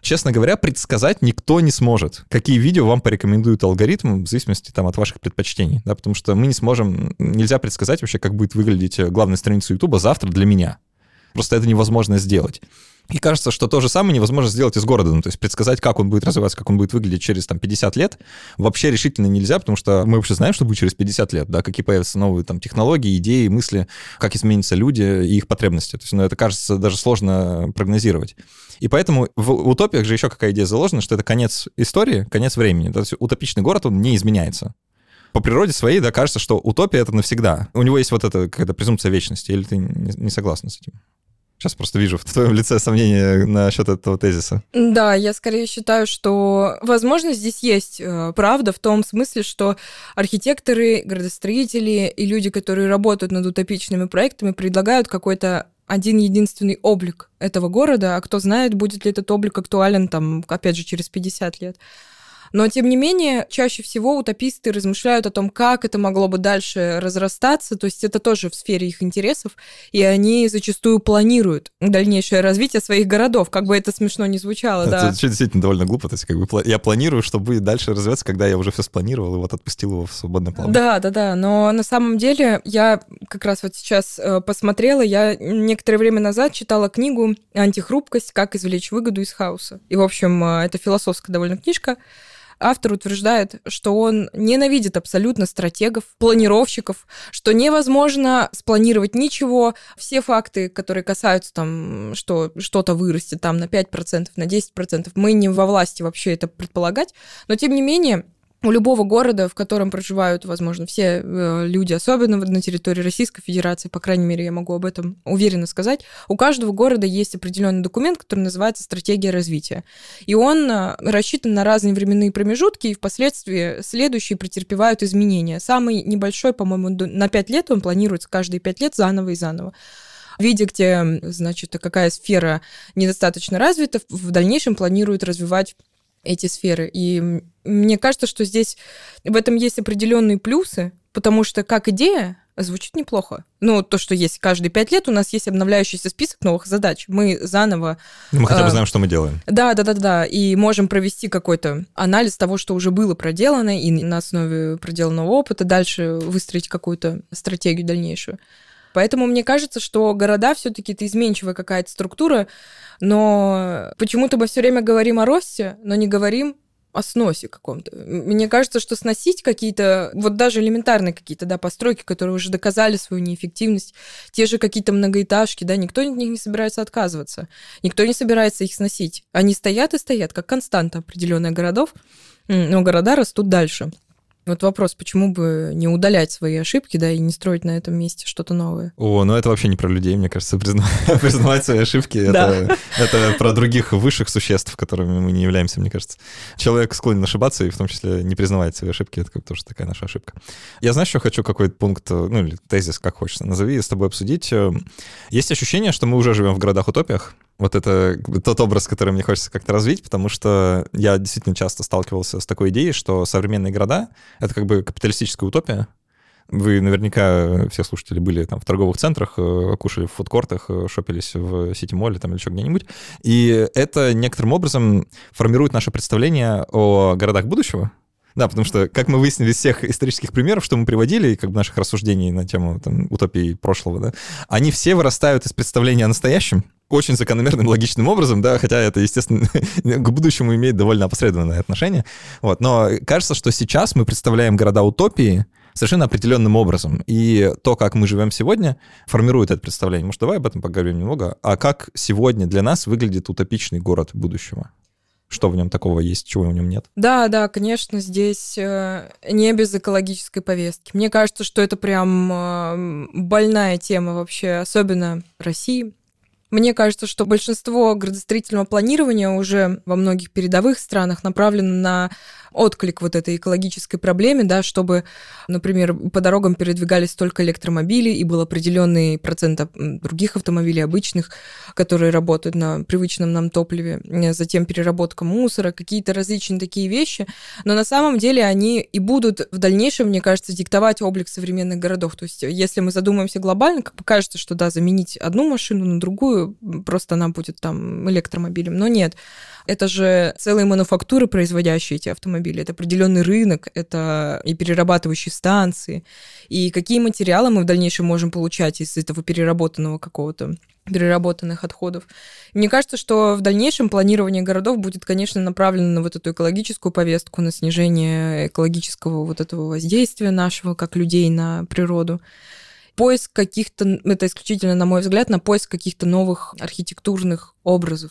Честно говоря, предсказать никто не сможет, какие видео вам порекомендует алгоритм в зависимости там, от ваших предпочтений, да, потому что мы не сможем, нельзя предсказать вообще, как будет выглядеть э, главная страница YouTube завтра для меня. Просто это невозможно сделать. И кажется, что то же самое невозможно сделать из города. Ну, то есть предсказать, как он будет развиваться, как он будет выглядеть через там, 50 лет, вообще решительно нельзя, потому что мы вообще знаем, что будет через 50 лет, да, какие появятся новые там, технологии, идеи, мысли, как изменятся люди и их потребности. То есть, ну, это кажется даже сложно прогнозировать. И поэтому в утопиях же еще какая идея заложена, что это конец истории, конец времени. То есть утопичный город, он не изменяется по природе своей, да, кажется, что утопия — это навсегда. У него есть вот эта какая-то презумпция вечности, или ты не согласна с этим? Сейчас просто вижу в твоем лице сомнения насчет этого тезиса. Да, я скорее считаю, что, возможно, здесь есть э, правда в том смысле, что архитекторы, градостроители и люди, которые работают над утопичными проектами, предлагают какой-то один единственный облик этого города, а кто знает, будет ли этот облик актуален там, опять же, через 50 лет. Но, тем не менее, чаще всего утописты размышляют о том, как это могло бы дальше разрастаться, то есть это тоже в сфере их интересов, и они зачастую планируют дальнейшее развитие своих городов, как бы это смешно не звучало, это, да. Это действительно довольно глупо, то есть как бы я планирую, что будет дальше развиваться, когда я уже все спланировал и вот отпустил его в свободное плавание. Да, да, да, но на самом деле я как раз вот сейчас э, посмотрела, я некоторое время назад читала книгу «Антихрупкость. Как извлечь выгоду из хаоса». И, в общем, э, это философская довольно книжка, автор утверждает, что он ненавидит абсолютно стратегов, планировщиков, что невозможно спланировать ничего. Все факты, которые касаются там, что что-то вырастет там на 5%, на 10%, мы не во власти вообще это предполагать. Но, тем не менее, у любого города, в котором проживают, возможно, все э, люди, особенно на территории Российской Федерации, по крайней мере, я могу об этом уверенно сказать, у каждого города есть определенный документ, который называется стратегия развития. И он э, рассчитан на разные временные промежутки, и впоследствии следующие претерпевают изменения. Самый небольшой, по-моему, на 5 лет, он планируется каждые 5 лет заново и заново виде, где, значит, какая сфера недостаточно развита, в дальнейшем планируют развивать эти сферы. И мне кажется, что здесь в этом есть определенные плюсы, потому что как идея звучит неплохо. Ну, то, что есть каждые пять лет, у нас есть обновляющийся список новых задач. Мы заново... Ну, мы хотя бы знаем, что мы делаем. Да, да, да, да. И можем провести какой-то анализ того, что уже было проделано, и на основе проделанного опыта дальше выстроить какую-то стратегию дальнейшую. Поэтому мне кажется, что города все-таки это изменчивая какая-то структура, но почему-то мы все время говорим о росте, но не говорим о сносе каком-то. Мне кажется, что сносить какие-то, вот даже элементарные какие-то, да, постройки, которые уже доказали свою неэффективность, те же какие-то многоэтажки, да, никто от них не собирается отказываться, никто не собирается их сносить. Они стоят и стоят, как константа определенных городов, но города растут дальше. Вот вопрос, почему бы не удалять свои ошибки, да, и не строить на этом месте что-то новое? О, ну это вообще не про людей, мне кажется, признавать свои ошибки. Это, это про других высших существ, которыми мы не являемся, мне кажется. Человек склонен ошибаться, и в том числе не признавать свои ошибки, это тоже такая наша ошибка. Я знаю, что хочу какой-то пункт, ну или тезис, как хочется, назови, с тобой обсудить. Есть ощущение, что мы уже живем в городах-утопиях, вот это тот образ, который мне хочется как-то развить, потому что я действительно часто сталкивался с такой идеей, что современные города — это как бы капиталистическая утопия. Вы наверняка, все слушатели, были там в торговых центрах, э, кушали в фудкортах, э, шопились в сити-моле там или еще где-нибудь. И это некоторым образом формирует наше представление о городах будущего, да, потому что, как мы выяснили из всех исторических примеров, что мы приводили, и как бы наших рассуждений на тему там, утопии прошлого, да, они все вырастают из представления о настоящем, очень закономерным, логичным образом, да, хотя это, естественно, к будущему имеет довольно опосредованное отношение. Вот. Но кажется, что сейчас мы представляем города утопии совершенно определенным образом. И то, как мы живем сегодня, формирует это представление. Может, давай об этом поговорим немного. А как сегодня для нас выглядит утопичный город будущего? Что в нем такого есть, чего в нем нет? Да, да, конечно, здесь э, не без экологической повестки. Мне кажется, что это прям э, больная тема вообще, особенно России. Мне кажется, что большинство градостроительного планирования уже во многих передовых странах направлено на отклик вот этой экологической проблеме, да, чтобы, например, по дорогам передвигались только электромобили, и был определенный процент других автомобилей обычных, которые работают на привычном нам топливе, э, затем переработка мусора, какие-то различные такие вещи. Но на самом деле они и будут в дальнейшем, мне кажется, диктовать облик современных городов. То есть если мы задумаемся глобально, как бы кажется, что да, заменить одну машину на другую, просто она будет там электромобилем. Но нет. Это же целые мануфактуры, производящие эти автомобили. Это определенный рынок, это и перерабатывающие станции. И какие материалы мы в дальнейшем можем получать из этого переработанного какого-то переработанных отходов. Мне кажется, что в дальнейшем планирование городов будет, конечно, направлено на вот эту экологическую повестку, на снижение экологического вот этого воздействия нашего, как людей, на природу поиск каких-то, это исключительно, на мой взгляд, на поиск каких-то новых архитектурных образов.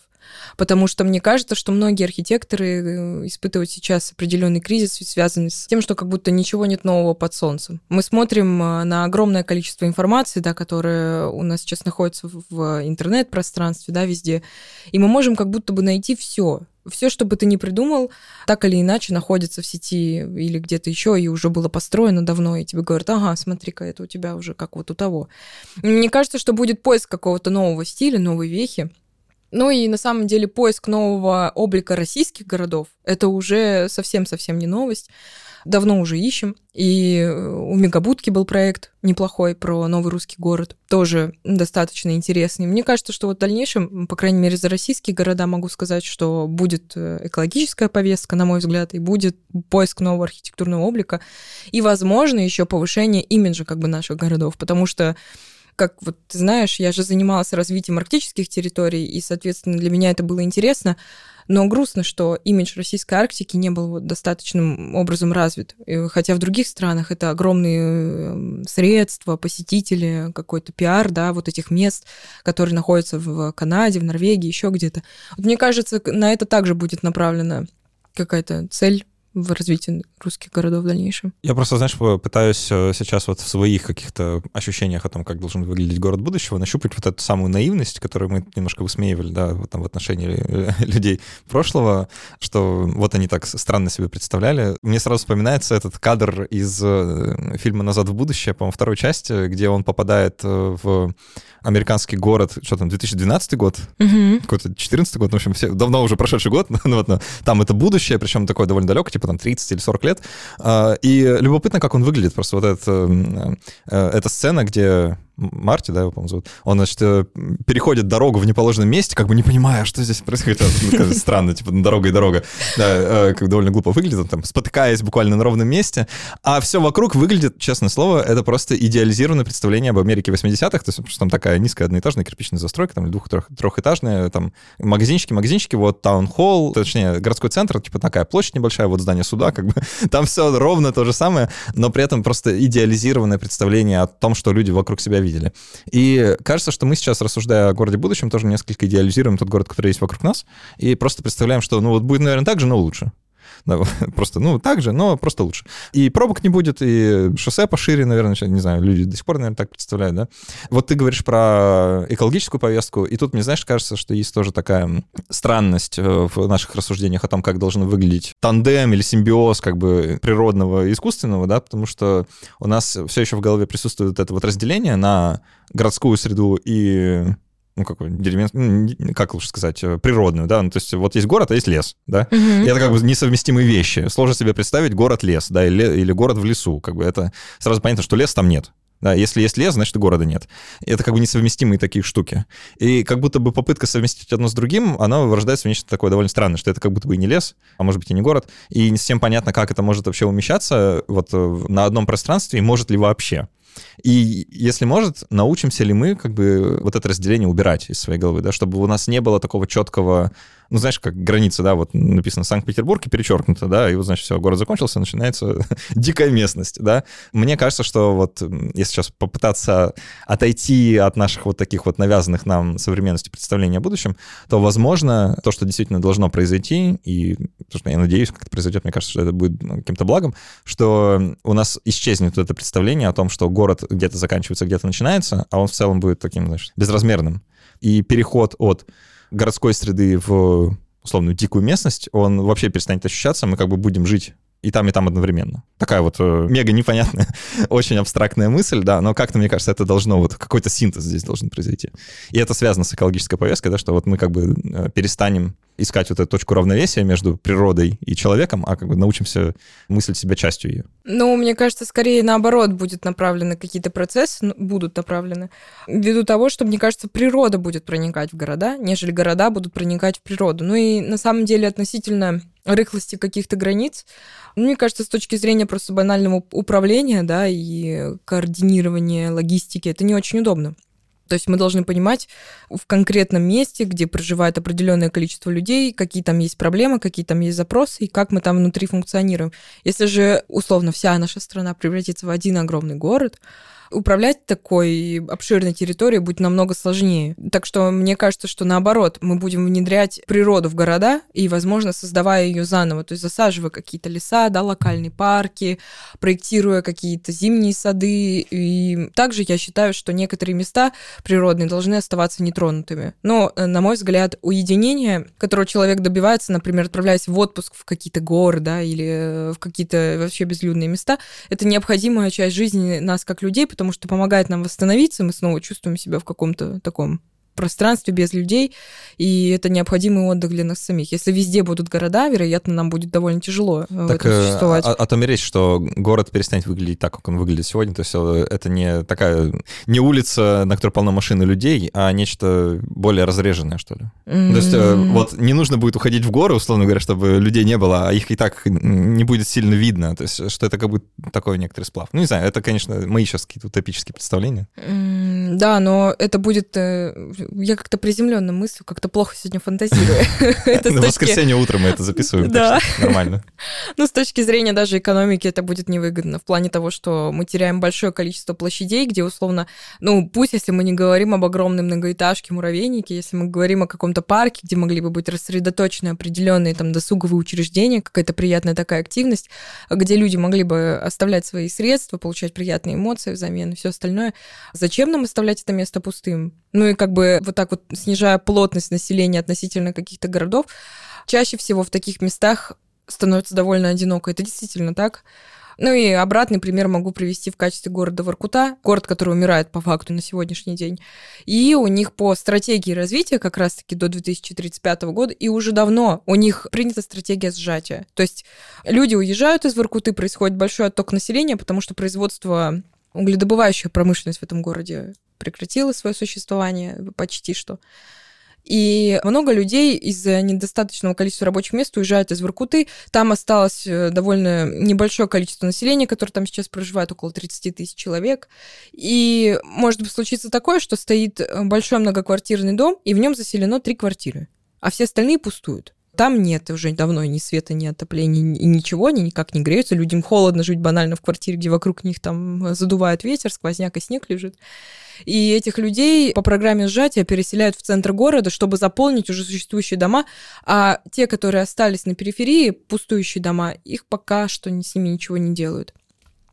Потому что мне кажется, что многие архитекторы э, испытывают сейчас определенный кризис, связанный с тем, что как будто ничего нет нового под солнцем. Мы смотрим э, на огромное количество информации, да, которая у нас сейчас находится в интернет-пространстве, да, везде, и мы можем как будто бы найти все, все, что бы ты ни придумал, так или иначе находится в сети или где-то еще, и уже было построено давно, и тебе говорят, ага, смотри-ка, это у тебя уже как вот у того. Мне кажется, что будет поиск какого-то нового стиля, новой вехи, ну и на самом деле поиск нового облика российских городов — это уже совсем-совсем не новость. Давно уже ищем. И у Мегабудки был проект неплохой про новый русский город, тоже достаточно интересный. Мне кажется, что вот в дальнейшем, по крайней мере, за российские города могу сказать, что будет э, экологическая повестка, на мой взгляд, и будет поиск нового архитектурного облика, и, возможно, еще повышение имиджа как бы наших городов, потому что как вот ты знаешь, я же занималась развитием арктических территорий, и, соответственно, для меня это было интересно. Но грустно, что имидж российской Арктики не был вот достаточным образом развит. Хотя в других странах это огромные эм, средства, посетители, какой-то пиар, да, вот этих мест, которые находятся в Канаде, в Норвегии, еще где-то. Вот мне кажется, на это также будет направлена какая-то цель в развитии русских городов в дальнейшем. Я просто, знаешь, пытаюсь э, сейчас вот в своих каких-то ощущениях о том, как должен выглядеть город будущего, нащупать вот эту самую наивность, которую мы немножко высмеивали, да, вот там в отношении людей прошлого, что вот они так странно себе представляли. Мне сразу вспоминается этот кадр из э, фильма «Назад в будущее», по-моему, второй части, где он попадает э, в американский город, что там, 2012 год, угу. какой-то 14 год, в общем, все, давно уже прошедший год, но, вот, но там это будущее, причем такое довольно далеко, типа там 30 или 40 лет. А, и любопытно, как он выглядит, просто вот эта, э, эта сцена, где Марти, да, его, по-моему, зовут, он, значит, э, переходит дорогу в неположенном месте, как бы не понимая, что здесь происходит. Ну, странно, типа, дорога и дорога. Да, э, как довольно глупо выглядит, он там спотыкаясь буквально на ровном месте. А все вокруг выглядит, честное слово, это просто идеализированное представление об Америке 80-х, то есть что там такая низкая одноэтажная кирпичная застройка, там двух-трехэтажная, там магазинчики, магазинчики, вот таун-холл, точнее, городской центр, типа такая площадь небольшая, вот здание суда, как бы там все ровно то же самое, но при этом просто идеализированное представление о том, что люди вокруг себя видели. И кажется, что мы сейчас, рассуждая о городе будущем, тоже несколько идеализируем тот город, который есть вокруг нас, и просто представляем, что, ну, вот будет, наверное, так же, но лучше. Да, просто, ну, так же, но просто лучше. И пробок не будет, и шоссе пошире, наверное, не знаю, люди до сих пор, наверное, так представляют, да? Вот ты говоришь про экологическую повестку, и тут, мне, знаешь, кажется, что есть тоже такая странность э, в наших рассуждениях о том, как должен выглядеть тандем или симбиоз как бы природного и искусственного, да, потому что у нас все еще в голове присутствует это вот разделение на городскую среду и ну, какой деревенский, ну, как лучше сказать, э, природную, да, ну, то есть вот есть город, а есть лес, да, угу. и это как бы несовместимые вещи. Сложно себе представить город-лес, да, или, или город в лесу, как бы это сразу понятно, что лес там нет. Да, если есть лес, значит, и города нет. Это как бы несовместимые такие штуки. И как будто бы попытка совместить одно с другим, она вырождается в нечто такое довольно странное, что это как будто бы и не лес, а может быть и не город. И не совсем понятно, как это может вообще умещаться вот э, на одном пространстве, и может ли вообще. И если может, научимся ли мы как бы вот это разделение убирать из своей головы, да, чтобы у нас не было такого четкого ну, знаешь, как граница, да, вот написано Санкт-Петербург и перечеркнуто, да, и вот, значит, все, город закончился, начинается дикая местность, да. Мне кажется, что вот если сейчас попытаться отойти от наших вот таких вот навязанных нам современности представлений о будущем, то, возможно, то, что действительно должно произойти, и то, что я надеюсь, как это произойдет, мне кажется, что это будет ну, каким-то благом, что у нас исчезнет вот это представление о том, что город где-то заканчивается, где-то начинается, а он в целом будет таким, знаешь, безразмерным. И переход от городской среды в условную дикую местность, он вообще перестанет ощущаться, мы как бы будем жить и там, и там одновременно. Такая вот э, мега непонятная, очень абстрактная мысль, да, но как-то, мне кажется, это должно, вот какой-то синтез здесь должен произойти. И это связано с экологической повесткой, да, что вот мы как бы э, перестанем искать вот эту точку равновесия между природой и человеком, а как бы научимся мыслить себя частью ее. Ну, мне кажется, скорее наоборот будет направлены какие-то процессы, ну, будут направлены, ввиду того, что, мне кажется, природа будет проникать в города, нежели города будут проникать в природу. Ну и на самом деле относительно рыхлости каких-то границ. Ну, мне кажется, с точки зрения просто банального управления, да, и координирования логистики, это не очень удобно. То есть мы должны понимать в конкретном месте, где проживает определенное количество людей, какие там есть проблемы, какие там есть запросы, и как мы там внутри функционируем. Если же, условно, вся наша страна превратится в один огромный город, управлять такой обширной территорией будет намного сложнее. Так что мне кажется, что наоборот, мы будем внедрять природу в города и, возможно, создавая ее заново, то есть засаживая какие-то леса, да, локальные парки, проектируя какие-то зимние сады. И также я считаю, что некоторые места природные должны оставаться нетронутыми. Но, э, на мой взгляд, уединение, которого человек добивается, например, отправляясь в отпуск в какие-то горы, да, или э, в какие-то вообще безлюдные места, это необходимая часть жизни нас как людей, потому что помогает нам восстановиться, мы снова чувствуем себя в каком-то таком пространстве без людей, и это необходимый отдых для нас самих. Если везде будут города, вероятно, нам будет довольно тяжело э, так, в э, существовать. О, о том и речь, что город перестанет выглядеть так, как он выглядит сегодня. То есть э, это не такая, не улица, на которой полно машин и людей, а нечто более разреженное, что ли. Mm-hmm. То есть вот не нужно будет уходить в горы, условно говоря, чтобы людей не было, а их и так не будет сильно видно. То есть что это как бы такой некоторый сплав. Ну, не знаю, это, конечно, мои сейчас какие-то утопические представления. Mm, да, но это будет я как-то приземленно мыслю, как-то плохо сегодня фантазирую. На воскресенье утром мы это записываем, да. нормально. Ну, с точки зрения даже экономики это будет невыгодно в плане того, что мы теряем большое количество площадей, где условно, ну, пусть если мы не говорим об огромной многоэтажке, муравейнике, если мы говорим о каком-то парке, где могли бы быть рассредоточены определенные там досуговые учреждения, какая-то приятная такая активность, где люди могли бы оставлять свои средства, получать приятные эмоции взамен и все остальное. Зачем нам оставлять это место пустым? Ну и как бы вот так вот снижая плотность населения относительно каких-то городов, чаще всего в таких местах становится довольно одиноко. Это действительно так. Ну и обратный пример могу привести в качестве города Воркута, город, который умирает по факту на сегодняшний день. И у них по стратегии развития как раз-таки до 2035 года, и уже давно у них принята стратегия сжатия. То есть люди уезжают из Воркуты, происходит большой отток населения, потому что производство угледобывающая промышленность в этом городе прекратила свое существование почти что. И много людей из-за недостаточного количества рабочих мест уезжают из Воркуты. Там осталось э, довольно небольшое количество населения, которое там сейчас проживает, около 30 тысяч человек. И может случиться такое, что стоит э, большой многоквартирный дом, и в нем заселено три квартиры, а все остальные пустуют. Там нет уже давно ни света, ни отопления, ни ничего, они никак не греются. Людям холодно жить банально в квартире, где вокруг них там задувает ветер, сквозняк и снег лежит. И этих людей по программе сжатия переселяют в центр города, чтобы заполнить уже существующие дома, а те, которые остались на периферии, пустующие дома, их пока что с ними ничего не делают.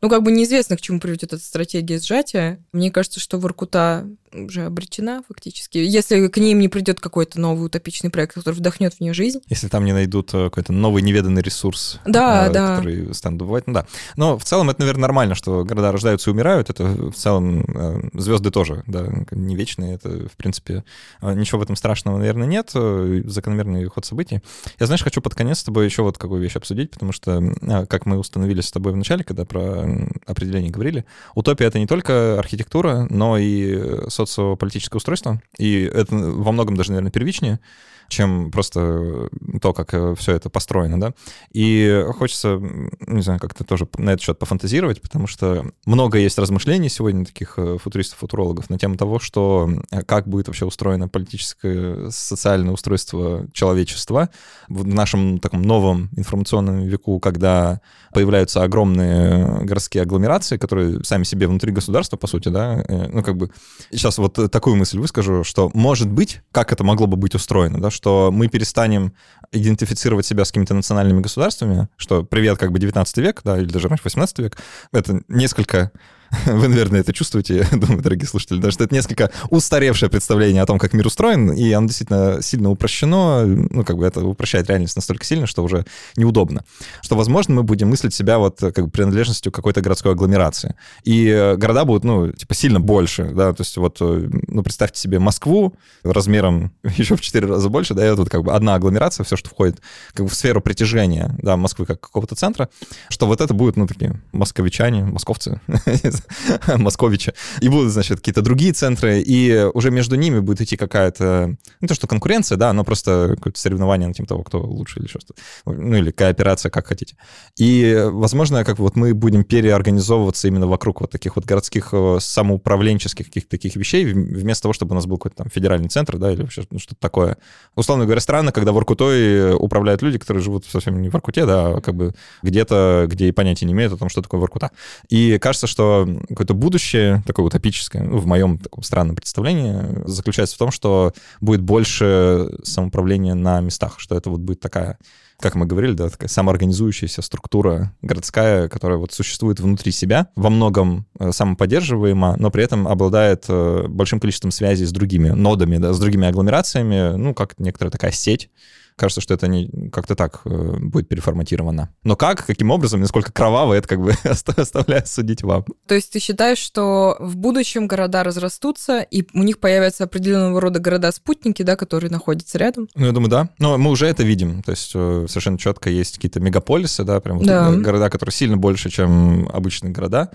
Ну, как бы неизвестно, к чему приведет эта стратегия сжатия. Мне кажется, что Воркута уже обречена фактически. Если к ним не придет какой-то новый утопичный проект, который вдохнет в нее жизнь. Если там не найдут э, какой-то новый неведанный ресурс, да, э, да. который станут добывать. Ну, да. Но в целом это, наверное, нормально, что города рождаются и умирают. Это в целом э, звезды тоже, да, не вечные. Это, в принципе, ничего в этом страшного, наверное, нет. Закономерный ход событий. Я, знаешь, хочу под конец с тобой еще вот какую вещь обсудить, потому что, как мы установили с тобой в начале, когда про определении говорили. Утопия — это не только архитектура, но и социополитическое устройство. И это во многом даже, наверное, первичнее чем просто то, как э, все это построено, да. И хочется, не знаю, как-то тоже на этот счет пофантазировать, потому что много есть размышлений сегодня таких э, футуристов, футурологов на тему того, что э, как будет вообще устроено политическое, социальное устройство человечества в нашем таком новом информационном веку, когда появляются огромные городские агломерации, которые сами себе внутри государства, по сути, да, ну, как бы... Сейчас вот такую мысль выскажу, что, может быть, как это могло бы быть устроено, да, что мы перестанем идентифицировать себя с какими-то национальными государствами, что привет, как бы 19 век, да, или даже раньше 18 век, это несколько Вы, наверное, это чувствуете, думаю, дорогие слушатели, да, что это несколько устаревшее представление о том, как мир устроен, и оно действительно сильно упрощено, ну, как бы это упрощает реальность настолько сильно, что уже неудобно. Что, возможно, мы будем мыслить себя вот как бы принадлежностью какой-то городской агломерации. И города будут, ну, типа, сильно больше, да, то есть вот, ну, представьте себе Москву размером еще в 4 раза больше, да, и вот как бы одна агломерация, все, что входит как бы в сферу притяжения, да, Москвы как какого-то центра, что вот это будут, ну, такие московичане, московцы, Московича. И будут, значит, какие-то другие центры, и уже между ними будет идти какая-то, не то что конкуренция, да, но просто какое-то соревнование на тем того, кто лучше или что-то. Ну или кооперация, как хотите. И, возможно, как вот мы будем переорганизовываться именно вокруг вот таких вот городских э, самоуправленческих каких-то таких вещей, вместо того, чтобы у нас был какой-то там федеральный центр, да, или вообще ну, что-то такое. Условно говоря, странно, когда Воркутой управляют люди, которые живут совсем не в Воркуте, да, а как бы где-то, где и понятия не имеют о том, что такое Воркута. И кажется, что какое-то будущее, такое утопическое, ну, в моем таком странном представлении, заключается в том, что будет больше самоуправления на местах, что это вот будет такая как мы говорили, да, такая самоорганизующаяся структура городская, которая вот существует внутри себя, во многом э, самоподдерживаема, но при этом обладает э, большим количеством связей с другими нодами, да, с другими агломерациями, ну, как некоторая такая сеть, кажется, что это не как-то так э, будет переформатировано. Но как, каким образом, насколько кроваво, это как бы оставляю судить вам. То есть ты считаешь, что в будущем города разрастутся, и у них появятся определенного рода города-спутники, да, которые находятся рядом? Ну, я думаю, да. Но мы уже это видим. То есть э, совершенно четко есть какие-то мегаполисы, да, прям вот да. города, которые сильно больше, чем обычные города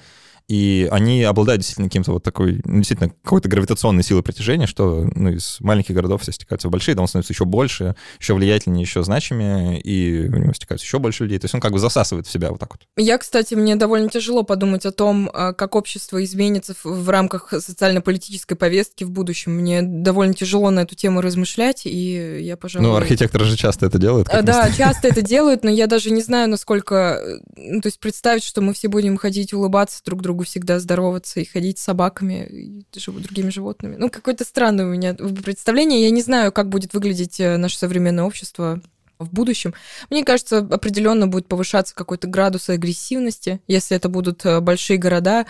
и они обладают действительно каким-то вот такой, ну, действительно, какой-то гравитационной силой притяжения, что ну, из маленьких городов все стекаются в большие, да, он становится еще больше, еще влиятельнее, еще значимее, и у него стекаются еще больше людей. То есть он как бы засасывает в себя вот так вот. Я, кстати, мне довольно тяжело подумать о том, а, как общество изменится в рамках социально-политической повестки в будущем. Мне довольно тяжело на эту тему размышлять, и я, пожалуй... Ну, архитекторы же часто это делают. Да, часто это делают, но я даже не знаю, насколько... Ну, то есть представить, что мы все будем ходить улыбаться друг другу всегда здороваться и ходить с собаками и другими животными. Ну, какое-то странное у меня представление. Я не знаю, как будет выглядеть э, наше современное общество в будущем. Мне кажется, определенно будет повышаться какой-то градус агрессивности, если это будут э, большие города,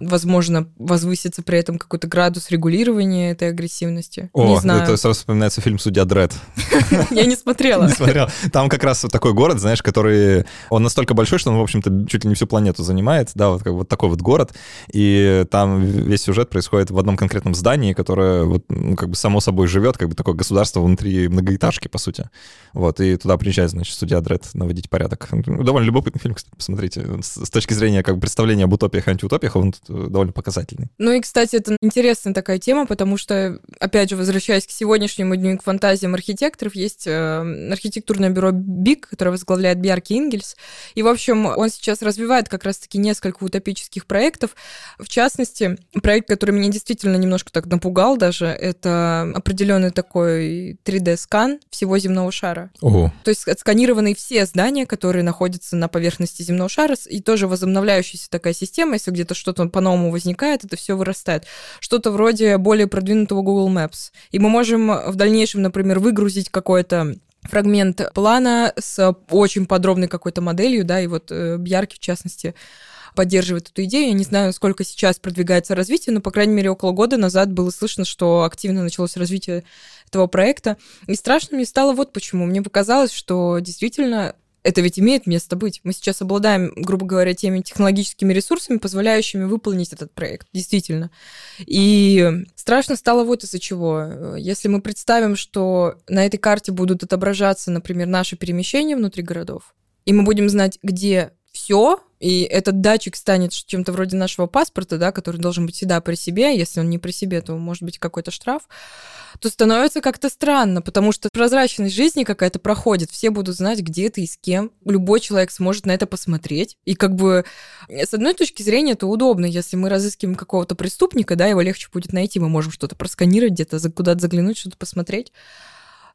возможно, возвысится при этом какой-то градус регулирования этой агрессивности. О, не знаю. это сразу вспоминается фильм «Судья Дред». Я не смотрела. Не смотрел. Там как раз такой город, знаешь, который... Он настолько большой, что он, в общем-то, чуть ли не всю планету занимает, да, вот, как, вот такой вот город, и там весь сюжет происходит в одном конкретном здании, которое вот, ну, как бы само собой живет, как бы такое государство внутри многоэтажки, по сути. Вот, и туда приезжает, значит, судья Дред наводить порядок. Довольно любопытный фильм, кстати, посмотрите. С точки зрения как бы представления об утопиях и антиутопиях, он довольно показательный. Ну и, кстати, это интересная такая тема, потому что, опять же, возвращаясь к сегодняшнему дню и к фантазиям архитекторов, есть э, архитектурное бюро БИК, которое возглавляет Бьярки Ингельс. И, в общем, он сейчас развивает как раз-таки несколько утопических проектов. В частности, проект, который меня действительно немножко так напугал даже, это определенный такой 3D-скан всего земного шара. Ого. То есть отсканированы все здания, которые находятся на поверхности земного шара, и тоже возобновляющаяся такая система, если где-то что-то по-новому возникает, это все вырастает. Что-то вроде более продвинутого Google Maps. И мы можем в дальнейшем, например, выгрузить какой-то фрагмент плана с очень подробной какой-то моделью, да, и вот э, Бьярки, в частности, поддерживает эту идею. Я не знаю, сколько сейчас продвигается развитие, но, по крайней мере, около года назад было слышно, что активно началось развитие этого проекта. И страшно мне стало вот почему. Мне показалось, что действительно это ведь имеет место быть. Мы сейчас обладаем, грубо говоря, теми технологическими ресурсами, позволяющими выполнить этот проект, действительно. И страшно стало вот из-за чего. Если мы представим, что на этой карте будут отображаться, например, наши перемещения внутри городов, и мы будем знать, где все, и этот датчик станет чем-то вроде нашего паспорта, да, который должен быть всегда при себе, если он не при себе, то может быть какой-то штраф, то становится как-то странно, потому что прозрачность жизни какая-то проходит, все будут знать, где ты и с кем, любой человек сможет на это посмотреть, и как бы с одной точки зрения это удобно, если мы разыскиваем какого-то преступника, да, его легче будет найти, мы можем что-то просканировать где-то, куда-то заглянуть, что-то посмотреть,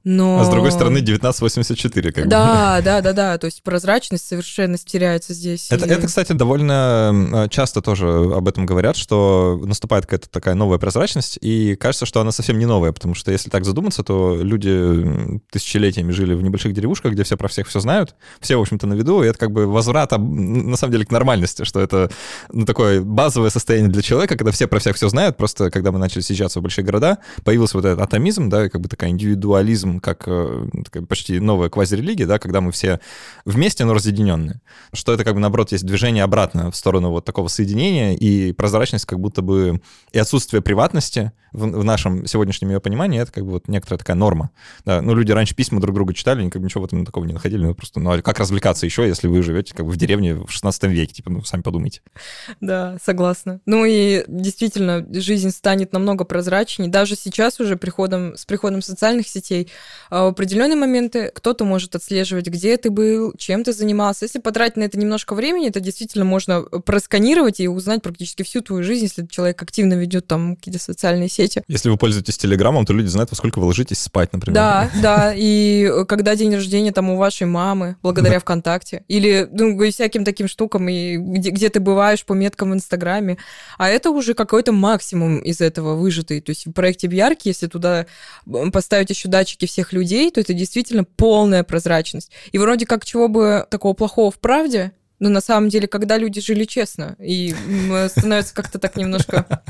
но... А с другой стороны, 1984, как да, бы. Да, да, да, то есть прозрачность совершенно теряется здесь. Это, и... это, кстати, довольно часто тоже об этом говорят, что наступает какая-то такая новая прозрачность, и кажется, что она совсем не новая, потому что если так задуматься, то люди тысячелетиями жили в небольших деревушках, где все про всех все знают, все, в общем-то, на виду, и это как бы возврат, на самом деле, к нормальности, что это ну, такое базовое состояние для человека, когда все про всех все знают, просто когда мы начали съезжаться в большие города, появился вот этот атомизм, да, как бы такая индивидуализм атеизм как э, почти новая квазирелигия, да, когда мы все вместе, но разъединенные. Что это как бы, наоборот, есть движение обратно в сторону вот такого соединения, и прозрачность как будто бы и отсутствие приватности в, в нашем сегодняшнем ее понимании, это как бы вот некоторая такая норма. Да, ну, люди раньше письма друг другу читали, никак ничего в этом такого не находили, ну, просто, ну, а как развлекаться еще, если вы живете как бы в деревне в 16 веке, типа, ну, сами подумайте. Да, согласна. Ну, и действительно, жизнь станет намного прозрачнее, даже сейчас уже приходом, с приходом социальных сетей а в определенные моменты кто-то может отслеживать, где ты был, чем ты занимался. Если потратить на это немножко времени, то действительно можно просканировать и узнать практически всю твою жизнь, если человек активно ведет там какие-то социальные сети. Если вы пользуетесь Телеграмом, то люди знают, во сколько вы ложитесь спать, например. Да, да, и когда день рождения там у вашей мамы, благодаря ВКонтакте, или ну, всяким таким штукам, и где, где ты бываешь по меткам в Инстаграме. А это уже какой-то максимум из этого выжатый. То есть в проекте Бьярки, если туда поставить еще датчики всех людей, то это действительно полная прозрачность. И вроде как чего бы такого плохого в правде, но на самом деле, когда люди жили честно, и становится как-то так немножко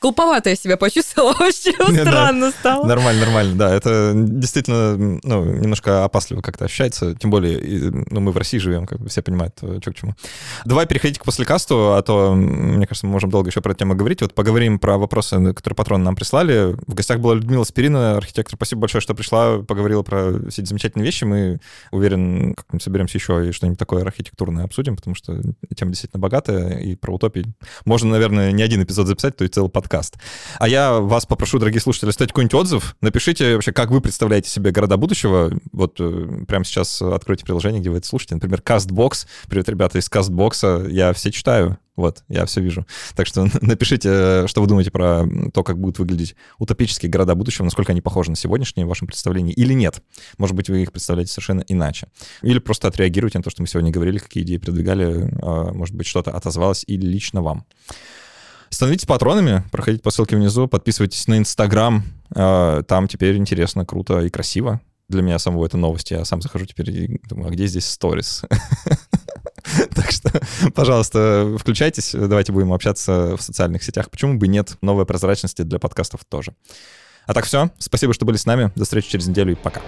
Глуповато я себя почувствовала, вообще Нет, странно да. стало. Нормально, нормально, да. Это действительно ну, немножко опасливо как-то ощущается. Тем более, ну, мы в России живем, как бы все понимают, э, что к чему. Давай переходить к послекасту, а то, мне кажется, мы можем долго еще про эту тему говорить. Вот поговорим про вопросы, которые патроны нам прислали. В гостях была Людмила Спирина, архитектор. Спасибо большое, что пришла, поговорила про все эти замечательные вещи. Мы, уверен, соберемся еще и что-нибудь такое архитектурное обсудим, потому что тема действительно богатая, и про утопии можно, наверное, не один эпизод записать, то и целый подкаст. А я вас попрошу, дорогие слушатели, оставить какой-нибудь отзыв. Напишите вообще, как вы представляете себе города будущего. Вот э, прямо сейчас откройте приложение, где вы это слушаете. Например, CastBox. Привет, ребята из CastBox. Я все читаю. Вот, я все вижу. Так что напишите, что вы думаете про то, как будут выглядеть утопические города будущего, насколько они похожи на сегодняшние в вашем представлении или нет. Может быть, вы их представляете совершенно иначе. Или просто отреагируйте на то, что мы сегодня говорили, какие идеи продвигали. А, может быть, что-то отозвалось или лично вам. Становитесь патронами, проходите по ссылке внизу, подписывайтесь на Инстаграм. А, там теперь интересно, круто и красиво. Для меня самого это новости. Я сам захожу теперь и думаю, а где здесь сторис? Так что, пожалуйста, включайтесь, давайте будем общаться в социальных сетях. Почему бы нет? Новой прозрачности для подкастов тоже. А так все. Спасибо, что были с нами. До встречи через неделю и пока.